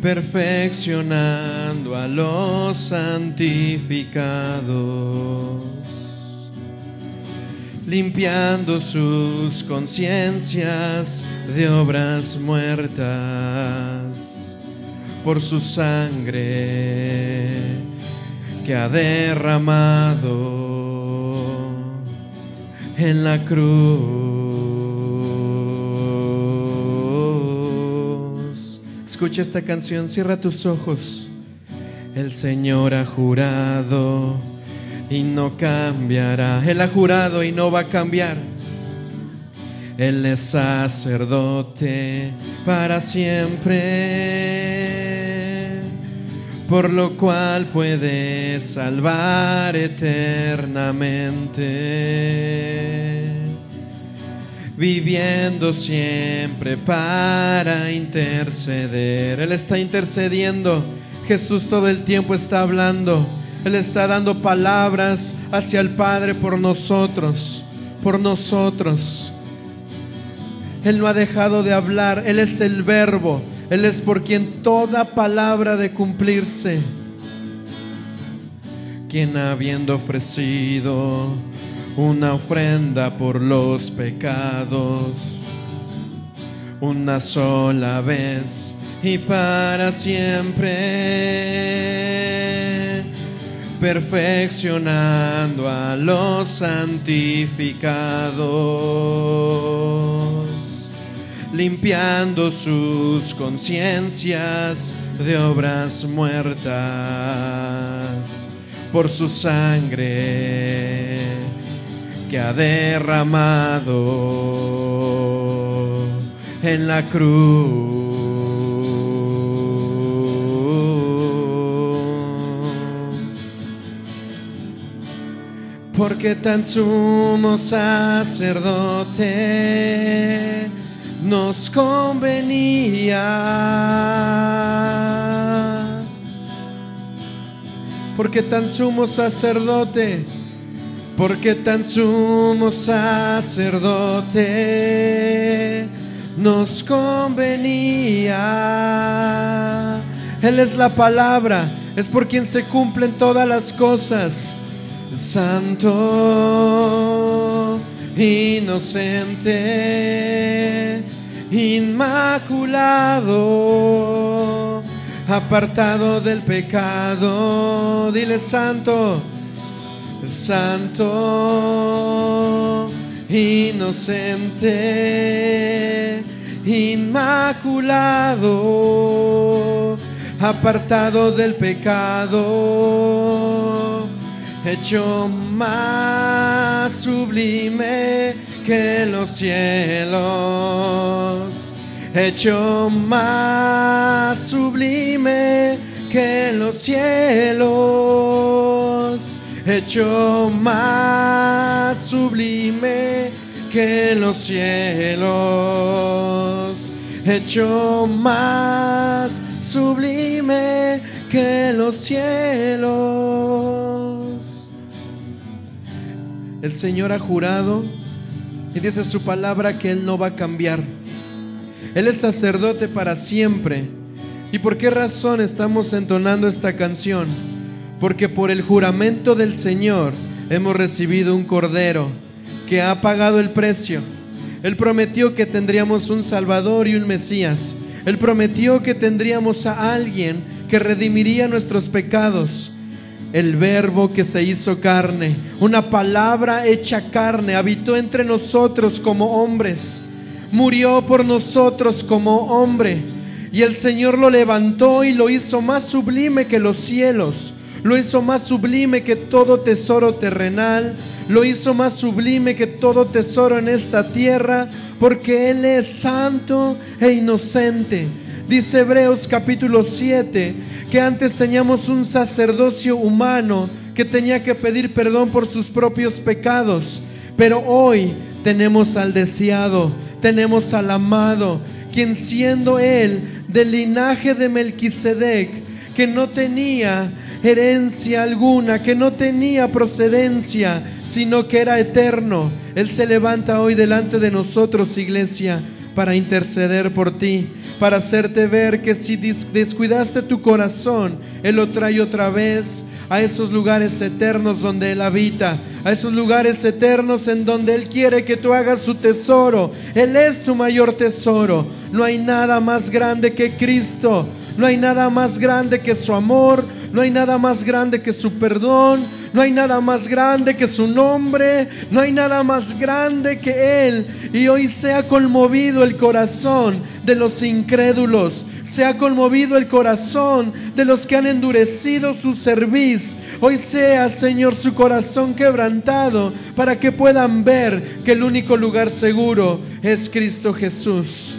perfeccionando a los santificados, limpiando sus conciencias de obras muertas por su sangre que ha derramado en la cruz. Escucha esta canción, cierra tus ojos. El Señor ha jurado y no cambiará. Él ha jurado y no va a cambiar. Él es sacerdote para siempre por lo cual puede salvar eternamente, viviendo siempre para interceder. Él está intercediendo, Jesús todo el tiempo está hablando, Él está dando palabras hacia el Padre por nosotros, por nosotros. Él no ha dejado de hablar, Él es el verbo él es por quien toda palabra de cumplirse, quien habiendo ofrecido una ofrenda por los pecados, una sola vez y para siempre, perfeccionando a los santificados limpiando sus conciencias de obras muertas por su sangre que ha derramado en la cruz. Porque tan sumo sacerdote nos convenía. Porque tan sumo sacerdote, porque tan sumo sacerdote nos convenía. Él es la palabra, es por quien se cumplen todas las cosas. Santo, inocente inmaculado, apartado del pecado. Dile santo, santo, inocente, inmaculado, apartado del pecado, hecho más sublime que los cielos, hecho más sublime que los cielos, hecho más sublime que los cielos, hecho más sublime que los cielos. El Señor ha jurado y dice su palabra que Él no va a cambiar. Él es sacerdote para siempre. ¿Y por qué razón estamos entonando esta canción? Porque por el juramento del Señor hemos recibido un cordero que ha pagado el precio. Él prometió que tendríamos un Salvador y un Mesías. Él prometió que tendríamos a alguien que redimiría nuestros pecados el verbo que se hizo carne, una palabra hecha carne, habitó entre nosotros como hombres, murió por nosotros como hombre, y el Señor lo levantó y lo hizo más sublime que los cielos, lo hizo más sublime que todo tesoro terrenal, lo hizo más sublime que todo tesoro en esta tierra, porque Él es santo e inocente. Dice Hebreos capítulo 7 que antes teníamos un sacerdocio humano que tenía que pedir perdón por sus propios pecados, pero hoy tenemos al deseado, tenemos al amado, quien siendo Él del linaje de Melquisedec, que no tenía herencia alguna, que no tenía procedencia, sino que era eterno. Él se levanta hoy delante de nosotros, iglesia, para interceder por ti, para hacerte ver que si descuidaste tu corazón, Él lo trae otra vez a esos lugares eternos donde Él habita, a esos lugares eternos en donde Él quiere que tú hagas su tesoro. Él es tu mayor tesoro. No hay nada más grande que Cristo. No hay nada más grande que su amor, no hay nada más grande que su perdón, no hay nada más grande que su nombre, no hay nada más grande que Él. Y hoy sea conmovido el corazón de los incrédulos, sea conmovido el corazón de los que han endurecido su cerviz. Hoy sea, Señor, su corazón quebrantado para que puedan ver que el único lugar seguro es Cristo Jesús.